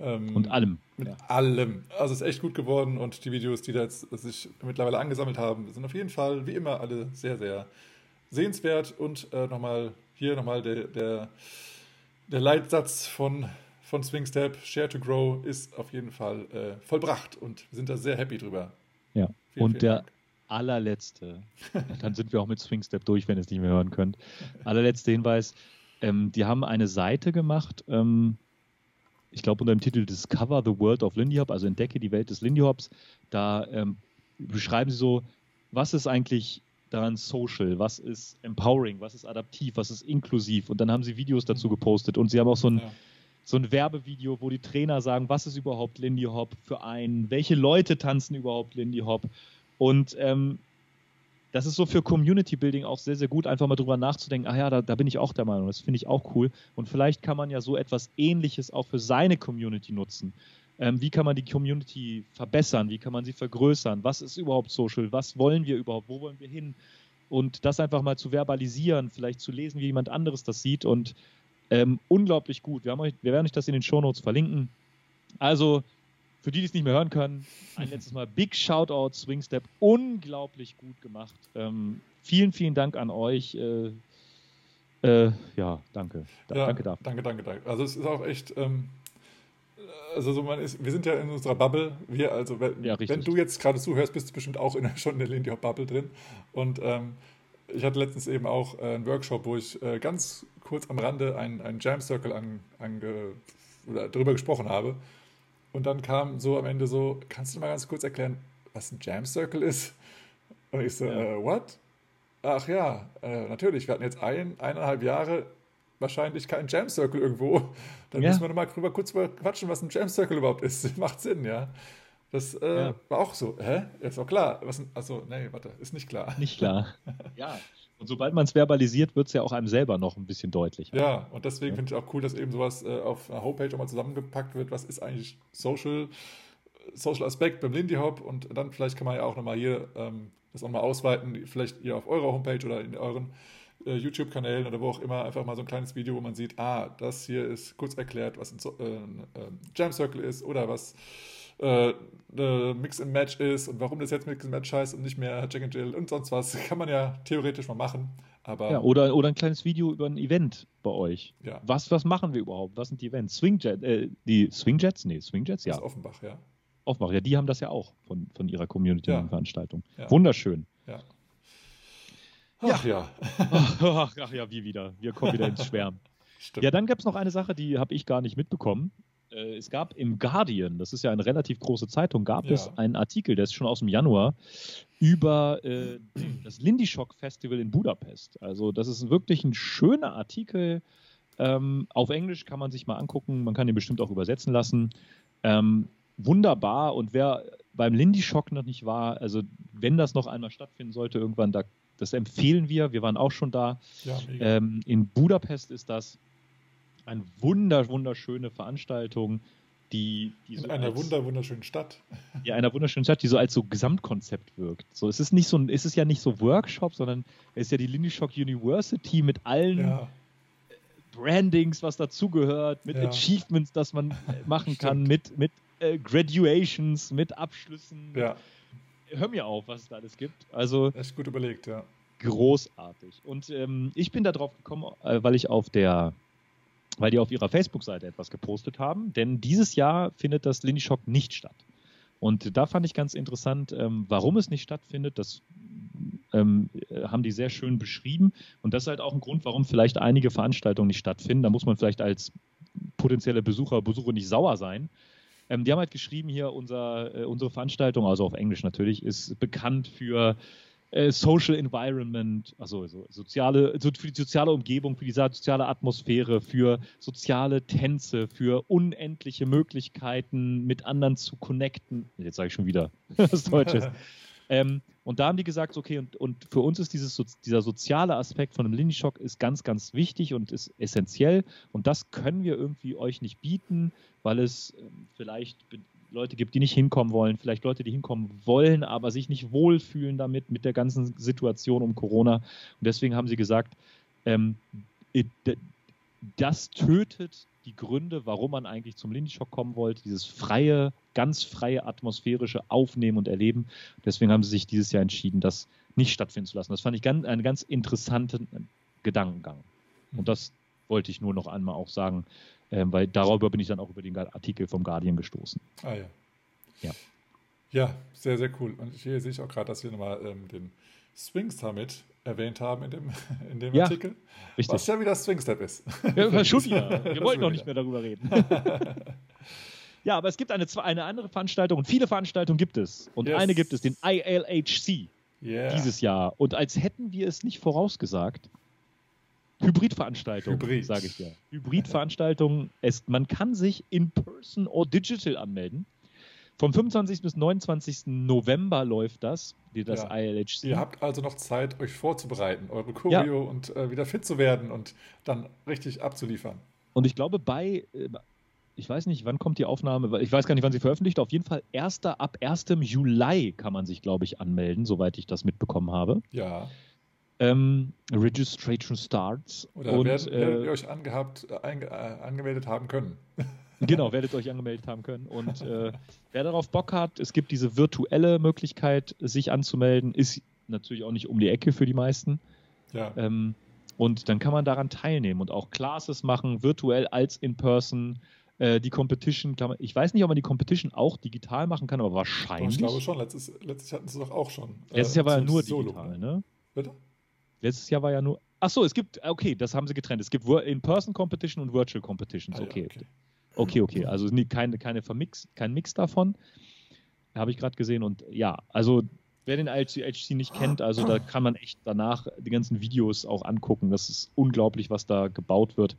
ähm, und allem. Mit ja. allem. Also es ist echt gut geworden und die Videos, die da jetzt sich mittlerweile angesammelt haben, sind auf jeden Fall wie immer alle sehr, sehr sehenswert und äh, nochmal hier nochmal der, der, der Leitsatz von, von Swing Step, Share to Grow, ist auf jeden Fall äh, vollbracht und wir sind da sehr happy drüber. Ja, vielen, und vielen der Dank. Allerletzte, [LAUGHS] dann sind wir auch mit Swing Step durch, wenn ihr es nicht mehr hören könnt. Allerletzte Hinweis, ähm, die haben eine Seite gemacht, ähm, ich glaube unter dem Titel Discover the World of Lindy Hop, also entdecke die Welt des Lindy Hops. Da ähm, beschreiben sie so, was ist eigentlich daran social, was ist empowering, was ist adaptiv, was ist inklusiv. Und dann haben sie Videos dazu mhm. gepostet und sie haben auch so ein, ja. so ein Werbevideo, wo die Trainer sagen, was ist überhaupt Lindy Hop für einen, welche Leute tanzen überhaupt Lindy Hop. Und ähm, das ist so für Community Building auch sehr, sehr gut, einfach mal drüber nachzudenken, ach ja, da, da bin ich auch der Meinung, das finde ich auch cool. Und vielleicht kann man ja so etwas ähnliches auch für seine Community nutzen. Ähm, wie kann man die Community verbessern? Wie kann man sie vergrößern? Was ist überhaupt Social? Was wollen wir überhaupt? Wo wollen wir hin? Und das einfach mal zu verbalisieren, vielleicht zu lesen, wie jemand anderes das sieht. Und ähm, unglaublich gut. Wir, euch, wir werden euch das in den Shownotes verlinken. Also, für die, die es nicht mehr hören können, ein letztes Mal Big Shoutout, Swingstep. Unglaublich gut gemacht. Ähm, vielen, vielen Dank an euch. Äh, äh, ja, danke. Da, ja, danke dafür. Danke, danke, danke. Also, es ist auch echt. Ähm also so man ist, wir sind ja in unserer Bubble. Wir, also wenn, ja, wenn du jetzt gerade zuhörst, bist du bestimmt auch in, schon in der Lindy Hop Bubble drin. Und ähm, ich hatte letztens eben auch äh, einen Workshop, wo ich äh, ganz kurz am Rande einen, einen Jam Circle an, ange, oder darüber gesprochen habe. Und dann kam so am Ende so, kannst du mal ganz kurz erklären, was ein Jam Circle ist? Und ich so, ja. äh, what? Ach ja, äh, natürlich, wir hatten jetzt ein, eineinhalb Jahre wahrscheinlich kein Jam Circle irgendwo. Dann ja. müssen wir nochmal drüber kurz quatschen, was ein Jam Circle überhaupt ist. [LAUGHS] Macht Sinn, ja. Das äh, ja. war auch so. Hä? Ist auch klar. Was, also, nee, warte, ist nicht klar. Nicht klar. [LAUGHS] ja. Und sobald man es verbalisiert, wird es ja auch einem selber noch ein bisschen deutlicher. Ja, und deswegen ja. finde ich auch cool, dass eben sowas äh, auf einer Homepage auch mal zusammengepackt wird. Was ist eigentlich Social, Social Aspekt beim Lindy Hop? Und dann vielleicht kann man ja auch nochmal hier ähm, das auch mal ausweiten, vielleicht ihr auf eurer Homepage oder in euren äh, YouTube-Kanälen oder wo auch immer einfach mal so ein kleines Video, wo man sieht, ah, das hier ist kurz erklärt, was ein äh, äh, Jam Circle ist oder was äh, Mix and Match ist und warum das jetzt Mix and Match heißt und nicht mehr Jack and Jill und sonst was. [LAUGHS] Kann man ja theoretisch mal machen. Aber ja, oder, oder ein kleines Video über ein Event bei euch. Ja. Was, was machen wir überhaupt? Was sind die Events? Swingjet, äh, die Swingjets? Nee, Swingjets, ja. Das ist Offenbach, ja. Offenbach, ja, die haben das ja auch von, von ihrer Community-Veranstaltung. Ja. Wunderschön. Ja. Ach ja. Ach, [LAUGHS] ach, ja, wie wieder. Wir kommen wieder ins Schwärmen. [LAUGHS] Stimmt. Ja, dann gab es noch eine Sache, die habe ich gar nicht mitbekommen. Äh, es gab im Guardian, das ist ja eine relativ große Zeitung, gab ja. es einen Artikel, der ist schon aus dem Januar, über äh, [CLEARS THROAT] das Lindy Shock Festival in Budapest. Also das ist wirklich ein schöner Artikel. Ähm, auf Englisch kann man sich mal angucken, man kann den bestimmt auch übersetzen lassen. Ähm, wunderbar und wer beim Lindy Shock noch nicht war, also wenn das noch einmal stattfinden sollte, irgendwann, da das empfehlen wir. Wir waren auch schon da. Ja, ähm, in Budapest ist das eine wunder, wunderschöne Veranstaltung, die, die in so einer als, wunder, wunderschönen Stadt. Ja, einer wunderschönen Stadt, die so als so Gesamtkonzept wirkt. So, es ist nicht so, es ist ja nicht so Workshop, sondern es ist ja die Lindy Shock University mit allen ja. Brandings, was dazugehört, mit ja. Achievements, das man machen [LAUGHS] kann, mit, mit äh, Graduations, mit Abschlüssen. Ja hör mir auf, was es da alles gibt. Also Echt gut überlegt, ja. Großartig. Und ähm, ich bin da drauf gekommen, äh, weil ich auf der, weil die auf ihrer Facebook-Seite etwas gepostet haben, denn dieses Jahr findet das Lindy Shock nicht statt. Und da fand ich ganz interessant, ähm, warum es nicht stattfindet. Das ähm, haben die sehr schön beschrieben. Und das ist halt auch ein Grund, warum vielleicht einige Veranstaltungen nicht stattfinden. Da muss man vielleicht als potenzielle Besucher, Besucher nicht sauer sein. Ähm, die haben halt geschrieben hier, unser, äh, unsere Veranstaltung, also auf Englisch natürlich, ist bekannt für äh, Social Environment, also so soziale, so für die soziale Umgebung, für die soziale Atmosphäre, für soziale Tänze, für unendliche Möglichkeiten, mit anderen zu connecten. Jetzt sage ich schon wieder [LAUGHS] was Deutsches. [LAUGHS] ähm, und da haben die gesagt, okay, und, und für uns ist dieses, dieser soziale Aspekt von einem Lindy-Shock ist ganz, ganz wichtig und ist essentiell. Und das können wir irgendwie euch nicht bieten, weil es ähm, vielleicht Leute gibt, die nicht hinkommen wollen, vielleicht Leute, die hinkommen wollen, aber sich nicht wohlfühlen damit, mit der ganzen Situation um Corona. Und deswegen haben sie gesagt, ähm, das tötet die Gründe, warum man eigentlich zum Lindy-Shock kommen wollte, dieses freie, ganz freie atmosphärische Aufnehmen und Erleben. Deswegen haben sie sich dieses Jahr entschieden, das nicht stattfinden zu lassen. Das fand ich ganz, einen ganz interessanten Gedankengang. Und das wollte ich nur noch einmal auch sagen, ähm, weil darüber bin ich dann auch über den Artikel vom Guardian gestoßen. Ah ja. Ja, ja sehr, sehr cool. Und hier sehe ich auch gerade, dass wir nochmal ähm, den Swing Summit erwähnt haben in dem, [LAUGHS] in dem ja, Artikel. Richtig. Was ja wieder Swing Step ist. [LAUGHS] Ja, schon wieder. Wir wollten noch nicht mehr darüber reden. [LAUGHS] ja, aber es gibt eine, eine andere Veranstaltung und viele Veranstaltungen gibt es. Und yes. eine gibt es, den ILHC yeah. dieses Jahr. Und als hätten wir es nicht vorausgesagt, Hybridveranstaltung, Hybrid. sage ich ja. Hybridveranstaltung. Es, man kann sich in person or digital anmelden. Vom 25. bis 29. November läuft das, wie das ja. ILHC. Ihr habt also noch Zeit, euch vorzubereiten, eure Choreo ja. und äh, wieder fit zu werden und dann richtig abzuliefern. Und ich glaube, bei, äh, ich weiß nicht, wann kommt die Aufnahme, ich weiß gar nicht, wann sie veröffentlicht, auf jeden Fall 1. ab 1. Juli kann man sich, glaube ich, anmelden, soweit ich das mitbekommen habe. Ja. Ähm, Registration starts. Oder und, werdet, äh, werdet ihr euch angehabt, äh, einge, äh, angemeldet haben können. [LAUGHS] genau, werdet euch angemeldet haben können. Und äh, wer darauf Bock hat, es gibt diese virtuelle Möglichkeit, sich anzumelden, ist natürlich auch nicht um die Ecke für die meisten. Ja. Ähm, und dann kann man daran teilnehmen und auch Classes machen, virtuell als in person. Äh, die Competition, ich weiß nicht, ob man die Competition auch digital machen kann, aber wahrscheinlich. Ich glaube schon, letztes, letztes hatten sie doch auch schon. Letztes Jahr war ja nur digital, Solo, ne? Bitte? Letztes Jahr war ja nur. Ach so, es gibt, okay, das haben sie getrennt. Es gibt In-Person-Competition und Virtual Competitions. Okay, ah, ja, okay. Okay, okay. Also nie, keine, keine Vermix, kein Mix davon. Habe ich gerade gesehen. Und ja, also wer den IHC nicht kennt, also da kann man echt danach die ganzen Videos auch angucken. Das ist unglaublich, was da gebaut wird.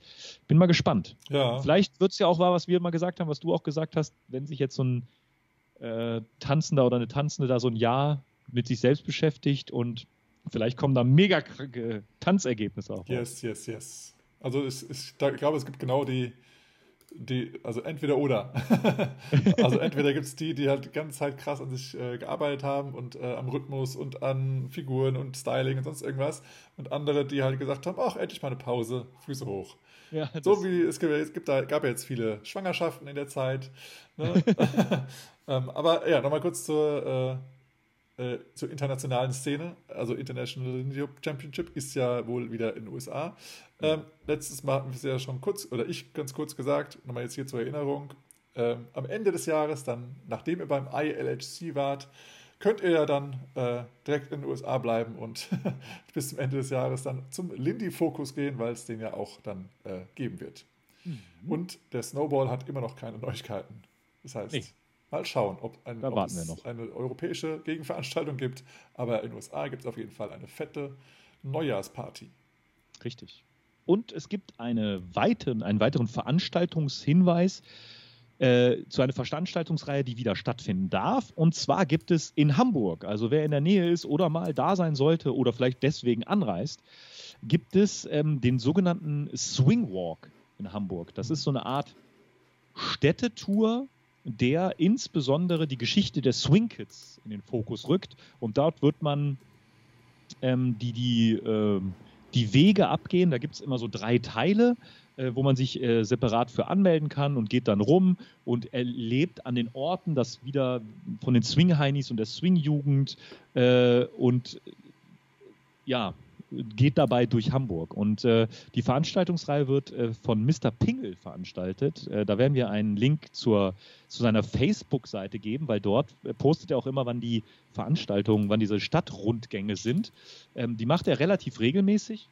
Bin mal gespannt. Ja. Vielleicht wird es ja auch wahr, was wir mal gesagt haben, was du auch gesagt hast, wenn sich jetzt so ein äh, Tanzender oder eine Tanzende da so ein Jahr mit sich selbst beschäftigt und Vielleicht kommen da mega kranke Tanzergebnisse auch. Yes, yes, yes. Also ich, ich, ich glaube, es gibt genau die, die, also entweder oder. [LAUGHS] also entweder gibt es die, die halt die ganze Zeit krass an sich äh, gearbeitet haben und äh, am Rhythmus und an Figuren und Styling und sonst irgendwas. Und andere, die halt gesagt haben, ach, endlich mal eine Pause, Füße hoch. Ja, so wie es gibt, es gibt da, gab ja jetzt viele Schwangerschaften in der Zeit. Ne? [LAUGHS] [LAUGHS] ähm, aber ja, nochmal kurz zur äh, äh, zur internationalen Szene. Also International Championship ist ja wohl wieder in den USA. Ähm, letztes Mal hatten wir es ja schon kurz, oder ich ganz kurz gesagt, nochmal jetzt hier zur Erinnerung. Ähm, am Ende des Jahres, dann, nachdem ihr beim ILHC wart, könnt ihr ja dann äh, direkt in den USA bleiben und [LAUGHS] bis zum Ende des Jahres dann zum Lindy-Fokus gehen, weil es den ja auch dann äh, geben wird. Mhm. Und der Snowball hat immer noch keine Neuigkeiten. Das heißt, nee. Mal schauen, ob, ein, ob es eine europäische Gegenveranstaltung gibt. Aber in den USA gibt es auf jeden Fall eine fette Neujahrsparty. Richtig. Und es gibt eine weiteren, einen weiteren Veranstaltungshinweis äh, zu einer Veranstaltungsreihe, die wieder stattfinden darf. Und zwar gibt es in Hamburg, also wer in der Nähe ist oder mal da sein sollte oder vielleicht deswegen anreist, gibt es ähm, den sogenannten Swing Walk in Hamburg. Das ist so eine Art Städtetour der insbesondere die Geschichte der Swing Kids in den Fokus rückt. Und dort wird man ähm, die, die, äh, die Wege abgehen. Da gibt es immer so drei Teile, äh, wo man sich äh, separat für anmelden kann und geht dann rum und erlebt an den Orten das wieder von den Swing-Heinis und der Swing-Jugend äh, und ja, geht dabei durch Hamburg. Und äh, die Veranstaltungsreihe wird äh, von Mr. Pingel veranstaltet. Äh, da werden wir einen Link zur, zu seiner Facebook-Seite geben, weil dort äh, postet er auch immer, wann die Veranstaltungen, wann diese Stadtrundgänge sind. Ähm, die macht er relativ regelmäßig.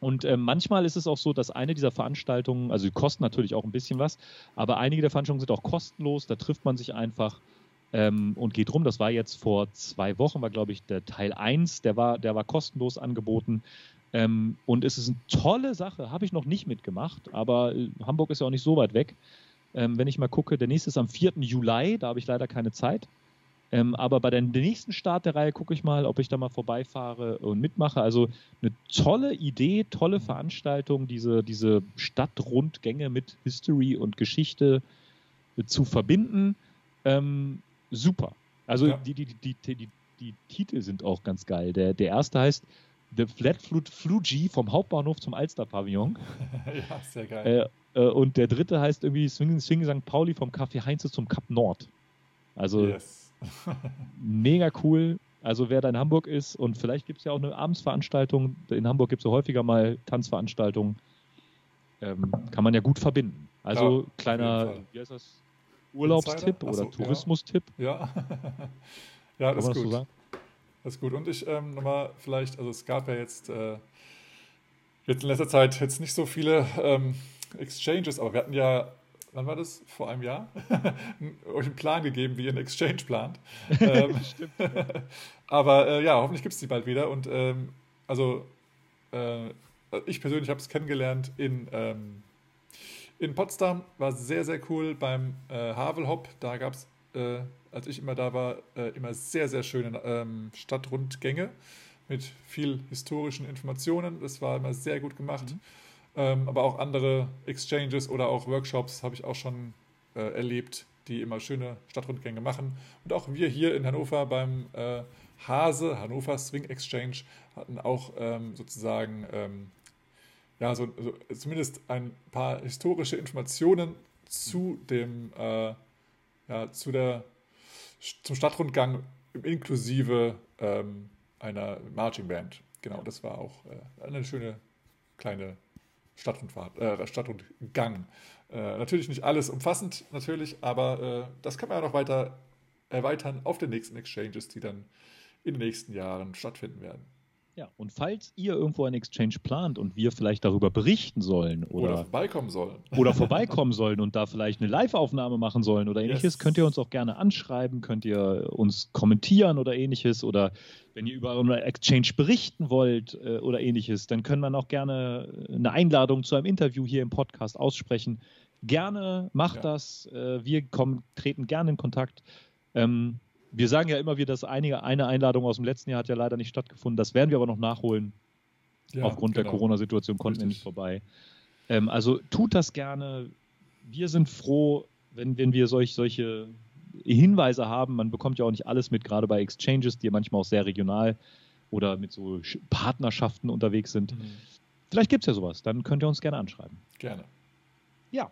Und äh, manchmal ist es auch so, dass eine dieser Veranstaltungen, also die kosten natürlich auch ein bisschen was, aber einige der Veranstaltungen sind auch kostenlos. Da trifft man sich einfach ähm, und geht rum. Das war jetzt vor zwei Wochen, war glaube ich der Teil 1, der war, der war kostenlos angeboten. Ähm, und es ist eine tolle Sache, habe ich noch nicht mitgemacht, aber äh, Hamburg ist ja auch nicht so weit weg. Ähm, wenn ich mal gucke, der nächste ist am 4. Juli, da habe ich leider keine Zeit. Ähm, aber bei der nächsten Start der Reihe gucke ich mal, ob ich da mal vorbeifahre und mitmache. Also eine tolle Idee, tolle Veranstaltung, diese, diese Stadtrundgänge mit History und Geschichte äh, zu verbinden. Ähm, super. Also ja. die, die, die, die, die Titel sind auch ganz geil. Der, der erste heißt The Flatfoot Flugy vom Hauptbahnhof zum Alster-Pavillon. [LAUGHS] ja, sehr geil. Äh, äh, und der dritte heißt irgendwie Swing, Swing St. Pauli vom Café Heinze zum Kap Nord. Also yes. [LAUGHS] mega cool. Also wer da in Hamburg ist und vielleicht gibt es ja auch eine Abendsveranstaltung. In Hamburg gibt es ja häufiger mal Tanzveranstaltungen. Ähm, kann man ja gut verbinden. Also ja, kleiner, wie heißt das? Urlaubstipp oder so, Tourismustipp. Ja, [LAUGHS] ja. ja das ist gut. So das ist gut. Und ich ähm, nochmal vielleicht, also es gab ja jetzt, äh, jetzt in letzter Zeit jetzt nicht so viele ähm, Exchanges, aber wir hatten ja, wann war das? Vor einem Jahr? [LAUGHS] euch einen Plan gegeben, wie ihr einen Exchange plant. [LAUGHS] ähm, Stimmt. aber äh, ja, hoffentlich gibt es die bald wieder. Und ähm, also äh, ich persönlich habe es kennengelernt in ähm, in Potsdam war sehr, sehr cool beim äh, Havelhop. Da gab es, äh, als ich immer da war, äh, immer sehr, sehr schöne ähm, Stadtrundgänge mit viel historischen Informationen. Das war immer sehr gut gemacht. Mhm. Ähm, aber auch andere Exchanges oder auch Workshops habe ich auch schon äh, erlebt, die immer schöne Stadtrundgänge machen. Und auch wir hier in Hannover beim äh, Hase, Hannover Swing Exchange, hatten auch ähm, sozusagen ähm, ja, so, so, zumindest ein paar historische Informationen zu dem, äh, ja, zu der, zum Stadtrundgang inklusive ähm, einer Marching Band. Genau, das war auch äh, eine schöne kleine Stadtrundfahrt, äh, Stadtrundgang. Äh, natürlich nicht alles umfassend, natürlich, aber äh, das kann man ja noch weiter erweitern auf den nächsten Exchanges, die dann in den nächsten Jahren stattfinden werden. Ja, und falls ihr irgendwo ein Exchange plant und wir vielleicht darüber berichten sollen oder, oder vorbeikommen sollen oder [LAUGHS] vorbeikommen sollen und da vielleicht eine Live-Aufnahme machen sollen oder ähnliches, yes. könnt ihr uns auch gerne anschreiben, könnt ihr uns kommentieren oder ähnliches oder wenn ihr über einen Exchange berichten wollt äh, oder ähnliches, dann können wir auch gerne eine Einladung zu einem Interview hier im Podcast aussprechen. Gerne macht ja. das. Äh, wir kommen, treten gerne in Kontakt. Ähm, wir sagen ja immer wieder, dass einige, eine Einladung aus dem letzten Jahr hat ja leider nicht stattgefunden. Das werden wir aber noch nachholen. Ja, Aufgrund genau. der Corona-Situation konnten Richtig. wir nicht vorbei. Ähm, also tut das gerne. Wir sind froh, wenn, wenn wir solch, solche Hinweise haben. Man bekommt ja auch nicht alles mit, gerade bei Exchanges, die manchmal auch sehr regional oder mit so Partnerschaften unterwegs sind. Mhm. Vielleicht gibt es ja sowas. Dann könnt ihr uns gerne anschreiben. Gerne. Ja,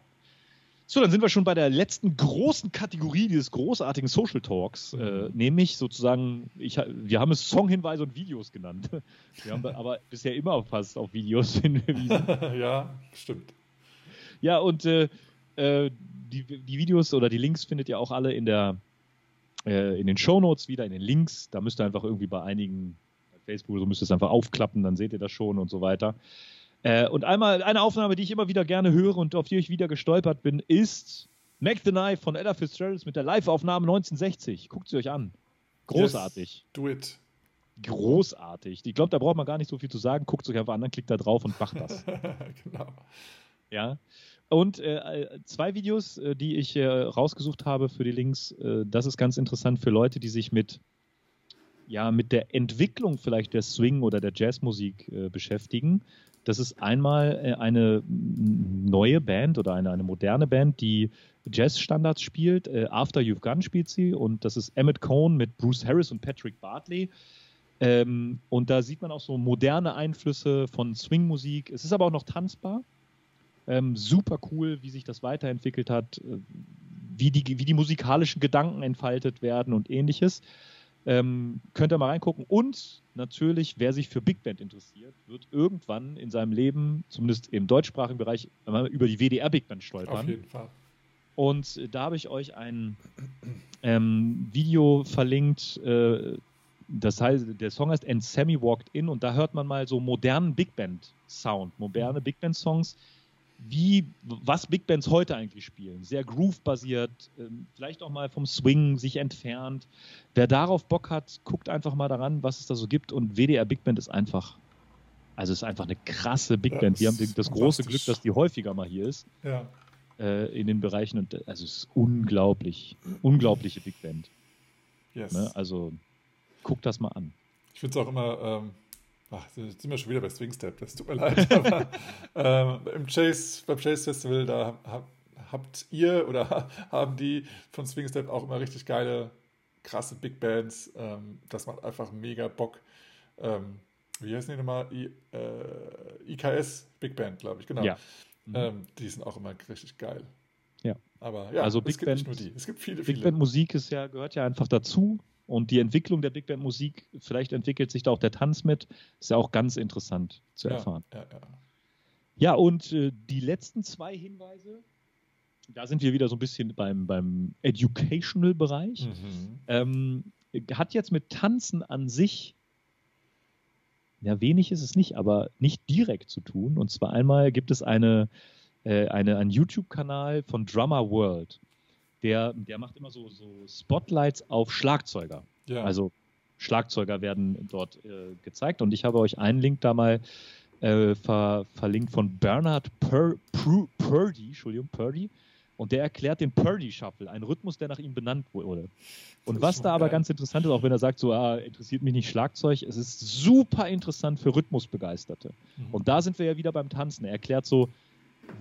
so, dann sind wir schon bei der letzten großen Kategorie dieses großartigen Social Talks, äh, mhm. nämlich sozusagen, ich, wir haben es Songhinweise und Videos genannt. Wir haben [LAUGHS] aber bisher immer fast auf Videos [LAUGHS] hingewiesen. [LAUGHS] ja, stimmt. Ja, und äh, äh, die, die, Videos oder die Links findet ihr auch alle in der äh, in den Shownotes wieder, in den Links. Da müsst ihr einfach irgendwie bei einigen, bei Facebook, so müsst ihr es einfach aufklappen, dann seht ihr das schon und so weiter. Äh, und einmal eine Aufnahme, die ich immer wieder gerne höre und auf die ich wieder gestolpert bin, ist Mac the Knife von Ella Fitzgerald mit der Live-Aufnahme 1960. Guckt sie euch an. Großartig. Yes, do it. Großartig. Ich glaube, da braucht man gar nicht so viel zu sagen. Guckt euch einfach an, dann klickt da drauf und macht das. [LAUGHS] genau. Ja. Und äh, zwei Videos, äh, die ich äh, rausgesucht habe für die Links, äh, das ist ganz interessant für Leute, die sich mit ja, mit der Entwicklung vielleicht der Swing- oder der Jazzmusik äh, beschäftigen. Das ist einmal äh, eine neue Band oder eine, eine moderne Band, die Jazz-Standards spielt. Äh, After You've Gone spielt sie und das ist Emmett Cohn mit Bruce Harris und Patrick Bartley. Ähm, und da sieht man auch so moderne Einflüsse von Swing-Musik. Es ist aber auch noch tanzbar. Ähm, super cool, wie sich das weiterentwickelt hat, äh, wie, die, wie die musikalischen Gedanken entfaltet werden und ähnliches. Ähm, könnt ihr mal reingucken. Und natürlich, wer sich für Big Band interessiert, wird irgendwann in seinem Leben, zumindest im deutschsprachigen Bereich, über die WDR Big Band stolpern. Auf jeden Fall. Und da habe ich euch ein ähm, Video verlinkt. Äh, das heißt, der Song heißt And Sammy Walked In und da hört man mal so modernen Big Band Sound, moderne Big Band Songs, wie, was Big Bands heute eigentlich spielen. Sehr groove-basiert, ähm, vielleicht auch mal vom Swing sich entfernt. Wer darauf Bock hat, guckt einfach mal daran, was es da so gibt. Und WDR Big Band ist einfach, also ist einfach eine krasse Big Band. Wir haben das große Glück, dass die häufiger mal hier ist. Ja. Äh, in den Bereichen. Und also es ist unglaublich, unglaubliche Big Band. Yes. Ne? Also guckt das mal an. Ich finde es auch immer. Ähm Ach, jetzt sind wir schon wieder bei Swing Step, das tut mir leid. [LAUGHS] Aber ähm, im Chase, beim Chase Festival, da hab, habt ihr oder haben die von Swing Step auch immer richtig geile, krasse Big Bands. Ähm, das macht einfach mega Bock. Ähm, wie heißen die nochmal? I, äh, IKS Big Band, glaube ich, genau. Ja. Mhm. Ähm, die sind auch immer richtig geil. Ja. Aber ja, also Big Band, Es gibt viele, Big viele. Band Musik ist ja, gehört ja einfach dazu. Und die Entwicklung der Big Band Musik, vielleicht entwickelt sich da auch der Tanz mit, ist ja auch ganz interessant zu erfahren. Ja, ja, ja. ja und äh, die letzten zwei Hinweise, da sind wir wieder so ein bisschen beim, beim Educational-Bereich. Mhm. Ähm, hat jetzt mit Tanzen an sich, ja, wenig ist es nicht, aber nicht direkt zu tun. Und zwar einmal gibt es eine, äh, eine, einen YouTube-Kanal von Drummer World der, der macht immer so, so Spotlights auf Schlagzeuger. Ja. Also Schlagzeuger werden dort äh, gezeigt und ich habe euch einen Link da mal äh, ver, verlinkt von Bernard Pur, Pur, Purdy, Entschuldigung, Purdy. Und der erklärt den Purdy Shuffle, einen Rhythmus, der nach ihm benannt wurde. Und was da aber ganz interessant ist, auch wenn er sagt, so ah, interessiert mich nicht Schlagzeug, es ist super interessant für Rhythmusbegeisterte. Mhm. Und da sind wir ja wieder beim Tanzen. Er erklärt so,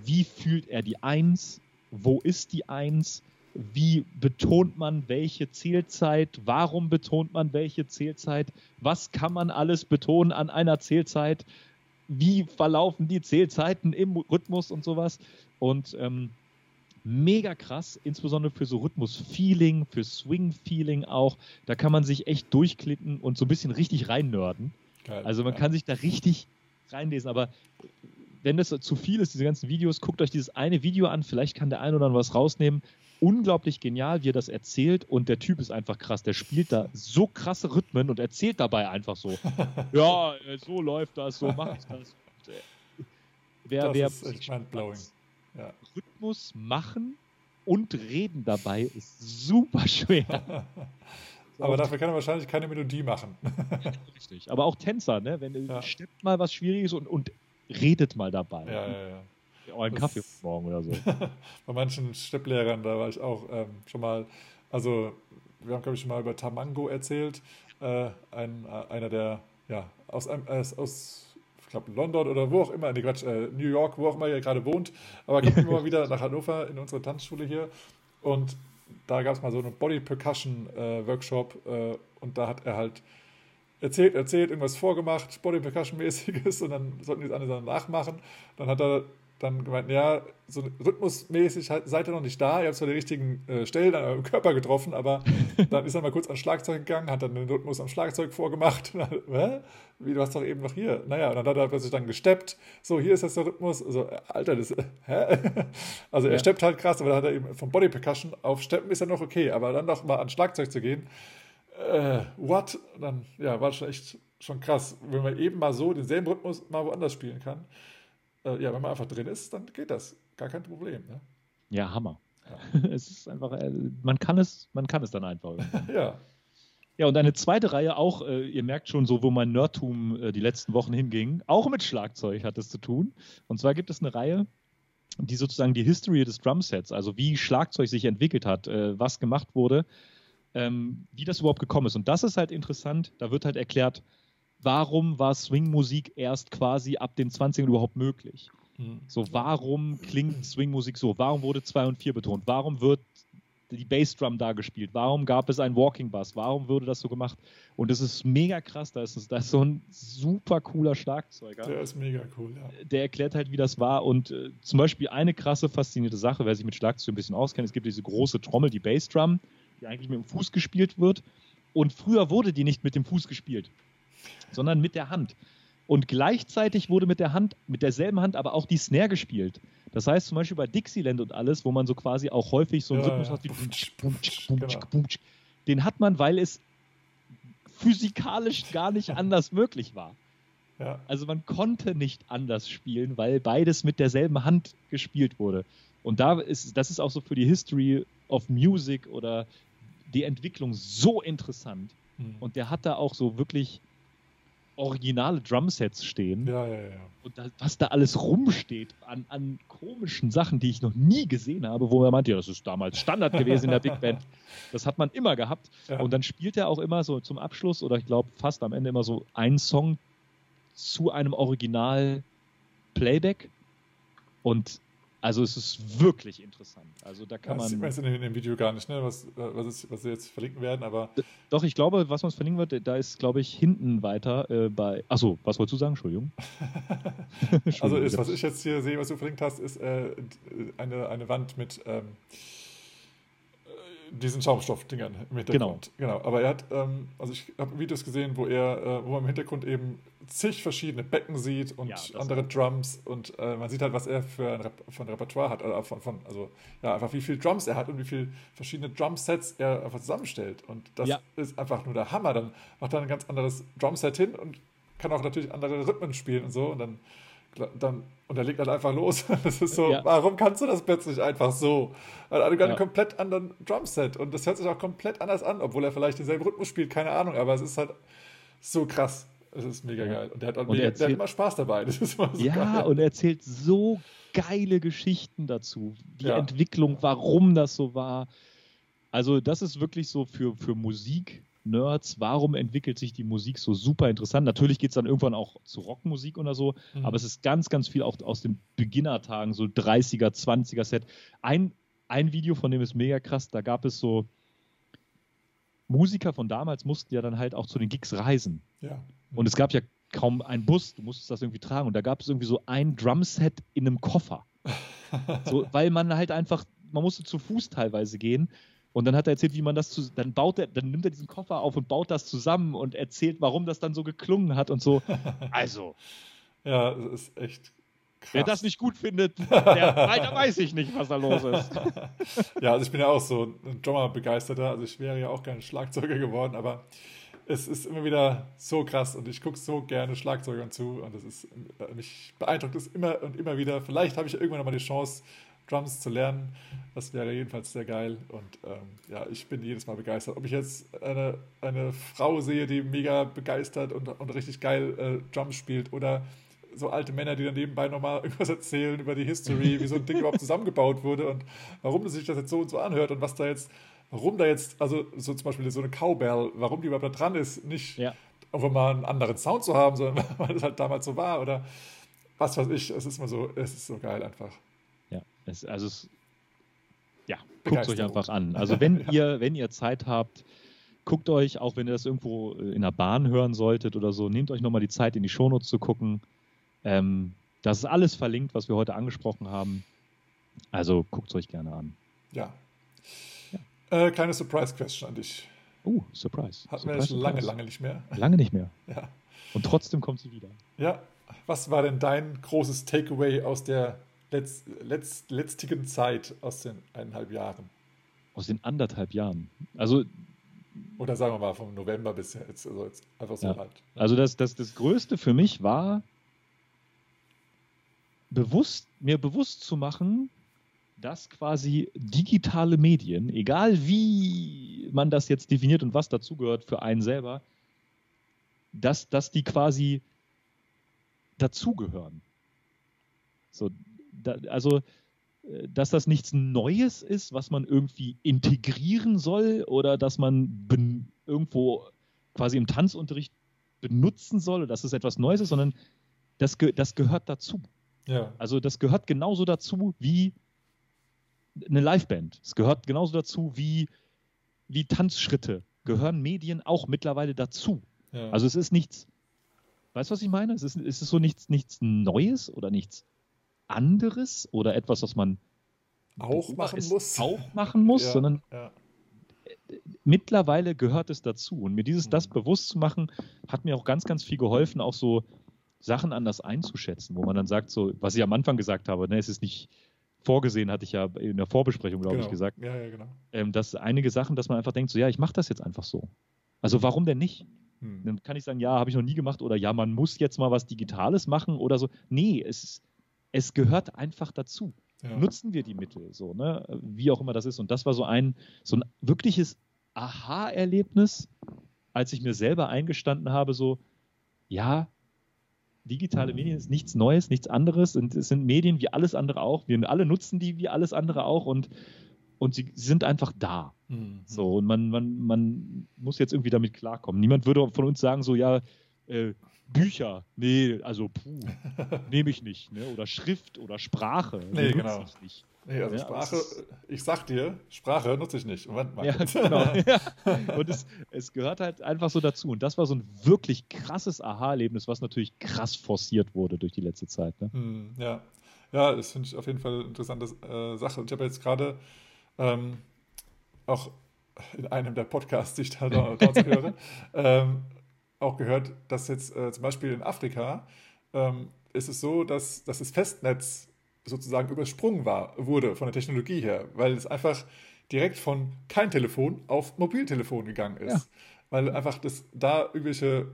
wie fühlt er die Eins, wo ist die Eins, wie betont man welche Zählzeit, warum betont man welche Zählzeit, was kann man alles betonen an einer Zählzeit, wie verlaufen die Zählzeiten im Rhythmus und sowas. Und ähm, mega krass, insbesondere für so Rhythmus-Feeling, für Swing-Feeling auch. Da kann man sich echt durchklicken und so ein bisschen richtig reinnörden. Geil, also man ja. kann sich da richtig reinlesen, aber wenn das zu viel ist, diese ganzen Videos, guckt euch dieses eine Video an, vielleicht kann der ein oder andere was rausnehmen unglaublich genial, wie er das erzählt und der Typ ist einfach krass. Der spielt da so krasse Rhythmen und erzählt dabei einfach so. [LAUGHS] ja, äh, so läuft das, so macht das. Äh, wer, das wer ist echt mindblowing. Ja. Rhythmus machen und reden dabei ist super schwer. [LAUGHS] Aber dafür kann er wahrscheinlich keine Melodie machen. [LAUGHS] Richtig. Aber auch Tänzer, ne? Wenn ja. steppt mal was Schwieriges und, und redet mal dabei. Ja, ja, ja. Auch einen Kaffee morgen oder so. [LAUGHS] Bei manchen Stepplehrern, da war ich auch ähm, schon mal, also wir haben, glaube ich, schon mal über Tamango erzählt. Äh, ein, äh, einer der, ja, aus, äh, aus ich glaube, London oder wo auch immer, nee, Quatsch, äh, New York, wo auch immer er gerade wohnt, aber kommt immer [LAUGHS] wieder nach Hannover in unsere Tanzschule hier und da gab es mal so einen Body Percussion äh, Workshop äh, und da hat er halt erzählt, erzählt, irgendwas vorgemacht, Body Percussion mäßiges [LAUGHS] und dann sollten die das andere dann nachmachen. Dann hat er dann gemeint, ja, so rhythmusmäßig seid ihr noch nicht da, ihr habt zwar die richtigen äh, Stellen an eurem Körper getroffen, aber [LAUGHS] dann ist er mal kurz ans Schlagzeug gegangen, hat dann den Rhythmus am Schlagzeug vorgemacht. [LAUGHS] Hä? Wie, du hast doch eben noch hier. Naja, und dann hat er plötzlich dann gesteppt. So, hier ist jetzt der Rhythmus. Also, Alter, das, [LAUGHS] hä? Also, er ja. steppt halt krass, aber dann hat er eben vom Body Percussion auf Steppen ist er noch okay, aber dann noch mal ans Schlagzeug zu gehen, äh, what? Dann, ja, war schon echt schon krass, wenn man eben mal so denselben Rhythmus mal woanders spielen kann äh, ja, wenn man einfach drin ist, dann geht das. Gar kein Problem. Ne? Ja, Hammer. Ja. [LAUGHS] es ist einfach, äh, man kann es, man kann es dann einfach. [LAUGHS] ja. Ja, und eine zweite Reihe auch, äh, ihr merkt schon so, wo mein Nerdtum äh, die letzten Wochen hinging, auch mit Schlagzeug hat es zu tun. Und zwar gibt es eine Reihe, die sozusagen die History des Drumsets, also wie Schlagzeug sich entwickelt hat, äh, was gemacht wurde, ähm, wie das überhaupt gekommen ist. Und das ist halt interessant, da wird halt erklärt, warum war Swing-Musik erst quasi ab den 20ern überhaupt möglich? Mhm. So, warum klingt Swing-Musik so? Warum wurde 2 und 4 betont? Warum wird die Bassdrum da gespielt? Warum gab es einen Walking Bass? Warum wurde das so gemacht? Und es ist mega krass. Da ist, da ist so ein super cooler Schlagzeuger. Der ist mega cool, ja. Der erklärt halt, wie das war. Und äh, zum Beispiel eine krasse, faszinierte Sache, wer sich mit Schlagzeug ein bisschen auskennt: es gibt diese große Trommel, die Bassdrum, die eigentlich mit dem Fuß gespielt wird. Und früher wurde die nicht mit dem Fuß gespielt, sondern mit der Hand. Und gleichzeitig wurde mit der Hand, mit derselben Hand aber auch die Snare gespielt. Das heißt zum Beispiel bei Dixieland und alles, wo man so quasi auch häufig so einen Ja, Rhythmus ja. hat wie Bumtsch, Bumtsch, bumtsch, Bumtsch, genau. Den hat man, weil es physikalisch gar nicht anders möglich war. Ja, Also man konnte nicht anders spielen, weil beides mit derselben Hand gespielt wurde. Und da ist, das ist auch so für die History of Music oder die Entwicklung so interessant. Mhm. Und der hat da auch so wirklich originale Drumsets stehen. ja, ja, ja. Und da, was da alles rumsteht an, an komischen Sachen, die ich noch nie gesehen habe, wo man meint, ja, das ist damals Standard gewesen in der Big Band. [LAUGHS] Das hat man immer gehabt. Ja. Und dann spielt er auch immer so zum Abschluss oder ich glaube fast am Ende immer so einen Song zu einem Original Playback. Und also es ist wirklich interessant. Also da kann das sieht man man. jetzt in dem, Video gar nicht, ne? was, was, es, was sie jetzt verlinken werden, aber Doch, ich glaube, was man verlinken wird, da ist, glaube ich, hinten weiter äh, bei. Achso, was wolltest du sagen? Entschuldigung. [LAUGHS] also Entschuldigung. ist, was ich jetzt hier sehe, was du verlinkt hast, ist äh, eine, eine Wand mit ähm, äh, diesen Schaumstoffdingern im Hintergrund. Genau. Aber er hat, ähm, also ich habe Videos gesehen, wo er, äh, wo man im Hintergrund eben zig verschiedene Becken sieht und Ja, andere Drums und äh, man sieht halt, was er für ein, Rep für ein Repertoire hat, oder von, von, also ja, einfach wie viele Drums er hat und wie viele verschiedene Drumsets er einfach zusammenstellt. Und das Ja. ist einfach nur der Hammer. Dann macht er ein ganz anderes Drumset hin und kann auch natürlich andere Rhythmen spielen und so und dann dann, und er legt halt einfach los. [LAUGHS] Das ist so, Ja. warum kannst du das plötzlich einfach so? Er hat einen Ja. komplett anderen Drumset und das hört sich auch komplett anders an, obwohl er vielleicht denselben Rhythmus spielt, keine Ahnung, aber es ist halt so krass. Es ist mega Ja. geil. Und der hat, mega, er der hat erzählt- immer Spaß dabei. Das ist immer so Ja, geil. und er erzählt so geile Geschichten dazu. Die Ja. Entwicklung, warum das so war. Also, das ist wirklich so für, für Musik-Nerds. Warum entwickelt sich die Musik so super interessant? Natürlich geht es dann irgendwann auch zu Rockmusik oder so, Mhm. aber es ist ganz, ganz viel auch aus den Beginnertagen, so 30er, 20er Set. Ein, ein Video von dem ist mega krass, da gab es so. Musiker von damals mussten ja dann halt auch zu den Gigs reisen. Ja. Und es gab ja kaum einen Bus, du musstest das irgendwie tragen. Und da gab es irgendwie so ein Drumset in einem Koffer. [LAUGHS] So, weil man halt einfach, man musste zu Fuß teilweise gehen. Und dann hat er erzählt, wie man das zu, dann baut er, dann nimmt er diesen Koffer auf und baut das zusammen und erzählt, warum das dann so geklungen hat und so. [LAUGHS] Also, ja, das ist echt krass. wer das nicht gut findet, der, weiter weiß ich nicht, was da los ist. [LAUGHS] Ja, also ich bin ja auch so ein Drummer-Begeisterter. Also ich wäre ja auch gerne Schlagzeuger geworden, aber es ist immer wieder so krass und ich gucke so gerne Schlagzeugern zu und das ist, äh, mich beeindruckt es immer und immer wieder. Vielleicht habe ich irgendwann noch mal die Chance, Drums zu lernen. Das wäre jedenfalls sehr geil und ähm, ja, ich bin jedes Mal begeistert. Ob ich jetzt eine, eine Frau sehe, die mega begeistert und, und richtig geil äh, Drums spielt oder so alte Männer, die dann nebenbei nochmal [LAUGHS] irgendwas erzählen über die History, wie so ein Ding überhaupt zusammengebaut wurde und warum sich das jetzt so und so anhört und was da jetzt, warum da jetzt, also so zum Beispiel so eine Cowbell, warum die überhaupt da dran ist, nicht Ja. einfach mal einen anderen Sound zu haben, sondern [LAUGHS] weil es halt damals so war oder was weiß ich, es ist mal so, es ist so geil einfach. Ja, es, also es, ja, guckt euch einfach an. Also wenn [LAUGHS] ihr, wenn ihr Zeit habt, guckt euch, auch wenn ihr das irgendwo in der Bahn hören solltet oder so, nehmt euch nochmal die Zeit, in die Shownotes zu gucken. Ähm, das ist alles verlinkt, was wir heute angesprochen haben. Also guckt es euch gerne an. Ja. Äh, kleine Surprise-Question an dich. Oh, Surprise. Hatten wir jetzt lange, lange nicht mehr. Lange nicht mehr. [LAUGHS] Ja. Und trotzdem kommt sie wieder. Ja, was war denn dein großes Takeaway aus der letz, letz, letztigen Zeit, aus den eineinhalb Jahren? Aus den anderthalb Jahren. Also, Oder sagen wir mal vom November bis jetzt, also jetzt einfach so Ja. halt. also das, das, das Größte für mich war, bewusst, mir bewusst zu machen, dass quasi digitale Medien, egal wie man das jetzt definiert und was dazugehört für einen selber, dass, dass die quasi dazugehören. So, da, also, äh, dass das nichts Neues ist, was man irgendwie integrieren soll oder dass man irgendwo quasi im Tanzunterricht benutzen soll oder dass es etwas Neues ist, sondern das, ge das gehört dazu. Ja, Also das gehört genauso dazu wie eine Liveband. Es gehört genauso dazu wie, wie Tanzschritte. Gehören Medien auch mittlerweile dazu. ja. Also es ist nichts, weißt du, was ich meine? Es ist, es ist so nichts, nichts Neues oder nichts anderes oder etwas, was man auch machen muss. auch machen muss, Ja, sondern ja. mittlerweile gehört es dazu. Und mir dieses, das Mhm. bewusst zu machen, hat mir auch ganz, ganz viel geholfen, auch so Sachen anders einzuschätzen, wo man dann sagt, so, was ich am Anfang gesagt habe, ne, es ist nicht vorgesehen, hatte ich ja in der Vorbesprechung, glaube genau. ich, gesagt, Ja, ja, genau. ähm, dass einige Sachen, dass man einfach denkt, so, ja, ich mache das jetzt einfach so. Also warum denn nicht? Hm. Dann kann ich sagen, ja, habe ich noch nie gemacht oder ja, man muss jetzt mal was Digitales machen oder so. Nee, es, es gehört einfach dazu. Ja. Nutzen wir die Mittel, so, ne? Wie auch immer das ist. Und das war so ein, so ein wirkliches Aha-Erlebnis, als ich mir selber eingestanden habe, so, ja, digitale Medien ist nichts Neues, nichts anderes. Und es sind Medien wie alles andere auch. Wir alle nutzen die wie alles andere auch und, und sie, sind einfach da. Hm. So, und man, man, man muss jetzt irgendwie damit klarkommen. Niemand würde von uns sagen, so, ja, äh, Bücher, nee, also puh, [LAUGHS] nehme ich nicht, ne? Oder Schrift oder Sprache. Nee, genau. Ich nicht. Nee, also Ja, Sprache, es ich sag dir, Sprache nutze ich nicht. Moment mal. Ja, [LAUGHS] genau. Ja. Und es, es gehört halt einfach so dazu. Und das war so ein wirklich krasses Aha-Erlebnis, was natürlich krass forciert wurde durch die letzte Zeit. Ne? Hm, ja. ja, das finde ich auf jeden Fall eine interessante äh, Sache. Und ich habe jetzt gerade ähm, auch in einem der Podcasts, die ich da [LAUGHS] dort höre, ähm, auch gehört, dass jetzt äh, zum Beispiel in Afrika ähm, ist es so, dass, dass das Festnetz sozusagen übersprungen war, wurde von der Technologie her, weil es einfach direkt von kein Telefon auf Mobiltelefon gegangen ist. Ja. Weil einfach das da irgendwelche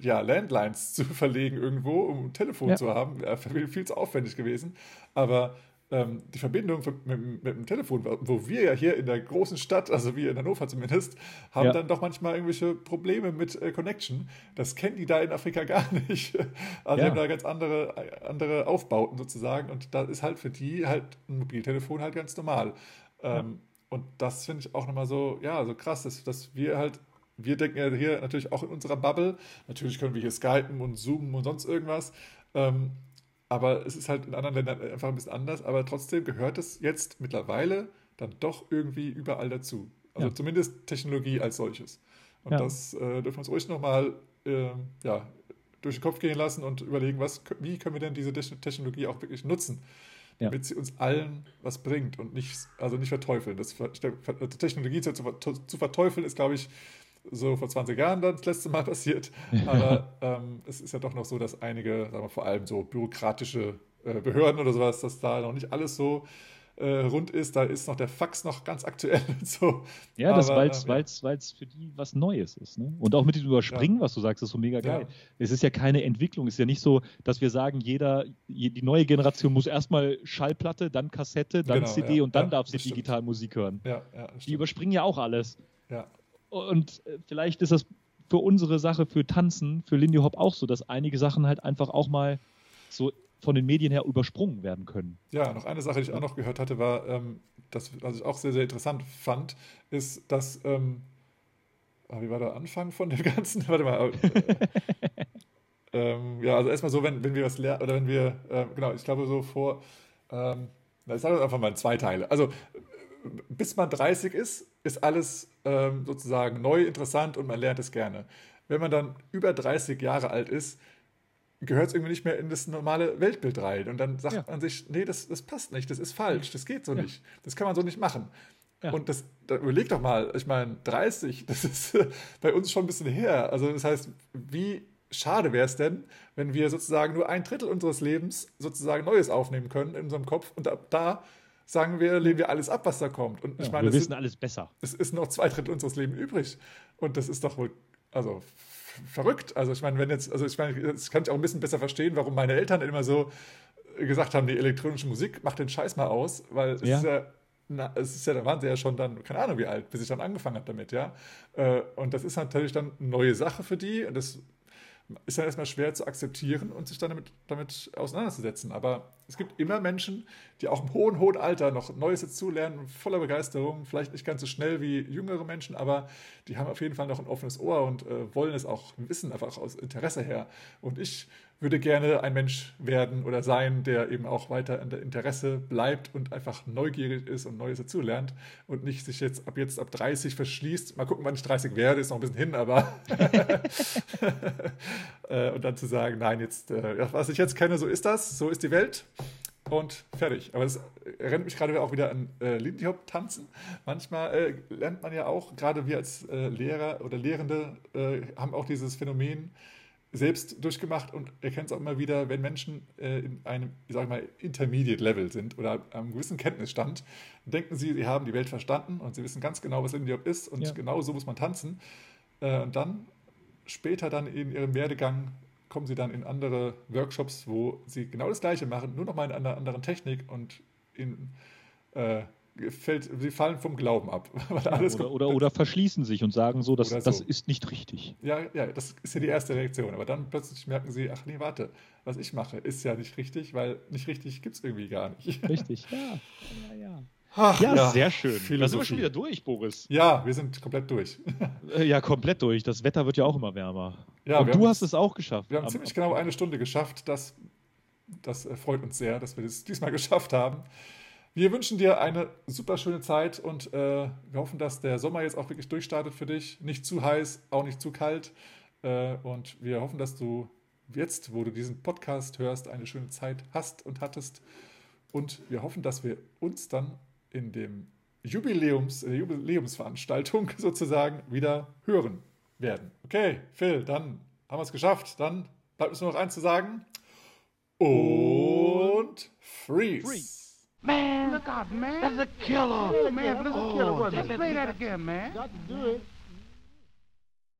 ja, Landlines [LAUGHS] zu verlegen irgendwo, um ein Telefon Ja. zu haben, wäre [LAUGHS] viel, viel zu aufwendig gewesen. Aber ähm, die Verbindung mit, mit, mit dem Telefon, wo wir ja hier in der großen Stadt, also wir in Hannover zumindest, haben Ja. dann doch manchmal irgendwelche Probleme mit äh, Connection. Das kennen die da in Afrika [LAUGHS] gar nicht. Also die Ja. haben da ganz andere, andere Aufbauten sozusagen und da ist halt für die halt ein Mobiltelefon halt ganz normal. Ähm, und das finde ich auch nochmal so, ja, so krass, dass, dass wir halt, wir denken ja hier natürlich auch in unserer Bubble, natürlich können wir hier skypen und zoomen und sonst irgendwas, ähm, aber es ist halt in anderen Ländern einfach ein bisschen anders, aber trotzdem gehört es jetzt mittlerweile dann doch irgendwie überall dazu. Also Ja. zumindest Technologie als solches. Und Ja. das äh, dürfen wir uns ruhig nochmal ähm, ja, durch den Kopf gehen lassen und überlegen, was, wie können wir denn diese Te- Technologie auch wirklich nutzen, Ja. damit sie uns allen was bringt und nicht, also nicht verteufeln. Das, Ver- Technologie zu, zu verteufeln ist, glaube ich, so vor 20 Jahren dann das letzte Mal [LAUGHS] passiert. Aber ähm, es ist ja doch noch so, dass einige, sagen wir vor allem so bürokratische äh, Behörden oder sowas, dass da noch nicht alles so äh, rund ist. Da ist noch der Fax noch ganz aktuell und so. Ja, das, weil es weil's, weil's für die was Neues ist. Ne? Und auch mit diesem Überspringen, was du sagst, ist so mega geil. Es ist ja keine Entwicklung. Es ist ja nicht so, dass wir sagen, jeder, je- die neue Generation muss erstmal Schallplatte, dann Kassette, dann Genau, CD ja. und dann Ja, darf sie digital Musik hören. Ja, ja, Die überspringen ja auch alles. ja. Und äh, vielleicht ist das für unsere Sache, für Tanzen, für Lindy Hop auch so, dass einige Sachen halt einfach auch mal so von den Medien her übersprungen werden können. Ja, noch eine Sache, die ich auch noch gehört hatte, war, ähm, das, was ich auch sehr, sehr interessant fand, ist, dass, ähm, ah, wie war der Anfang von dem [LAUGHS] Ganzen? Warte mal. Äh, [LAUGHS] ähm, ja, also erstmal so, wenn, wenn wir was lernen, oder wenn wir, ähm, genau, ich glaube so vor, ähm, na, ich sage das einfach mal in zwei Teile. Also, äh, bis man 30 ist, ist alles ähm, sozusagen neu, interessant und man lernt es gerne. Wenn man dann über 30 Jahre alt ist, gehört es irgendwie nicht mehr in das normale Weltbild rein. Und dann sagt Ja. man sich, nee, das, das passt nicht, das ist falsch, das geht so Ja. nicht, das kann man so nicht machen. Ja. Und das, da überleg doch mal, ich meine, 30, [LAUGHS] das ist bei uns schon ein bisschen her. Also das heißt, wie schade wäre es denn, wenn wir sozusagen nur ein Drittel unseres Lebens sozusagen Neues aufnehmen können in unserem Kopf und ab da sagen wir, lehnen wir alles ab, was da kommt. Und ich Ja, meine, wir wissen sind, alles besser. es ist noch zwei Drittel unseres Lebens übrig. Und das ist doch wohl, also verrückt. Also ich meine, wenn jetzt, also ich meine, das kann ich auch ein bisschen besser verstehen, warum meine Eltern immer so gesagt haben, die elektronische Musik macht den Scheiß mal aus, weil es Ja. ist ja, na, es ist ja, da waren sie ja schon dann, keine Ahnung wie alt, bis ich dann angefangen habe damit, ja. Äh, Und das ist natürlich dann eine neue Sache für die und das ist dann erstmal schwer zu akzeptieren und sich dann damit, damit auseinanderzusetzen. Aber es gibt immer Menschen, die auch im hohen, hohen Alter noch Neues dazulernen, voller Begeisterung, vielleicht nicht ganz so schnell wie jüngere Menschen, aber die haben auf jeden Fall noch ein offenes Ohr und äh, wollen es auch wissen, einfach aus Interesse her. Und ich würde gerne ein Mensch werden oder sein, der eben auch weiter in der Interesse bleibt und einfach neugierig ist und Neues dazulernt und nicht sich jetzt ab jetzt ab 30 verschließt. Mal gucken, wann ich 30 werde, ist noch ein bisschen hin, aber [LAUGHS] äh, und dann zu sagen, nein, jetzt, äh, was ich jetzt kenne, so ist das, so ist die Welt. und fertig. Aber das erinnert mich gerade auch wieder an äh, Lindy Hop tanzen. Manchmal lernt man ja auch, gerade wir als Lehrer oder Lehrende haben auch dieses Phänomen selbst durchgemacht und erkennt es auch immer wieder, wenn Menschen äh, in einem, ich sag mal, Intermediate Level sind oder einem gewissen Kenntnisstand, denken sie, sie haben die Welt verstanden und sie wissen ganz genau, was Lindy Hop ist und ja. genau so muss man tanzen. Äh, und dann später dann in ihrem Werdegang kommen sie dann in andere Workshops, wo sie genau das Gleiche machen, nur noch mal in einer anderen Technik und in, äh, fällt, sie fallen vom Glauben ab. [LAUGHS] Oder, oder, oder, verschließen sich und sagen so, das, so. das ist nicht richtig. Ja, ja, das ist ja die erste Reaktion. Aber dann plötzlich merken sie, ach nee, warte, was ich mache, ist ja nicht richtig, weil nicht richtig gibt es irgendwie gar nicht. [LAUGHS] Richtig, ja. ja, ja. Ach, ja, ja, sehr schön. Da sind wir schon wieder durch, Boris. Ja, wir sind komplett durch. [LAUGHS] Äh, ja, komplett durch. Das Wetter wird ja auch immer wärmer. Ja, Und du hast es auch geschafft. Wir haben ziemlich genau eine Stunde geschafft. Das, das äh, freut uns sehr, dass wir das diesmal geschafft haben. Wir wünschen dir eine super schöne Zeit und äh, wir hoffen, dass der Sommer jetzt auch wirklich durchstartet für dich. Nicht zu heiß, auch nicht zu kalt. Äh, und wir hoffen, dass du jetzt, wo du diesen Podcast hörst, eine schöne Zeit hast und hattest. Und wir hoffen, dass wir uns dann in dem Jubiläums, äh, Jubiläumsveranstaltung [LAUGHS] sozusagen wieder hören werden. Okay, Phil, dann haben wir es geschafft. Dann bleibt uns nur noch eins zu sagen. Und freeze. freeze. Man, look out, man. That's a killer. Oh, man, that's a killer. Oh, Let's play that again, man. Got to do it.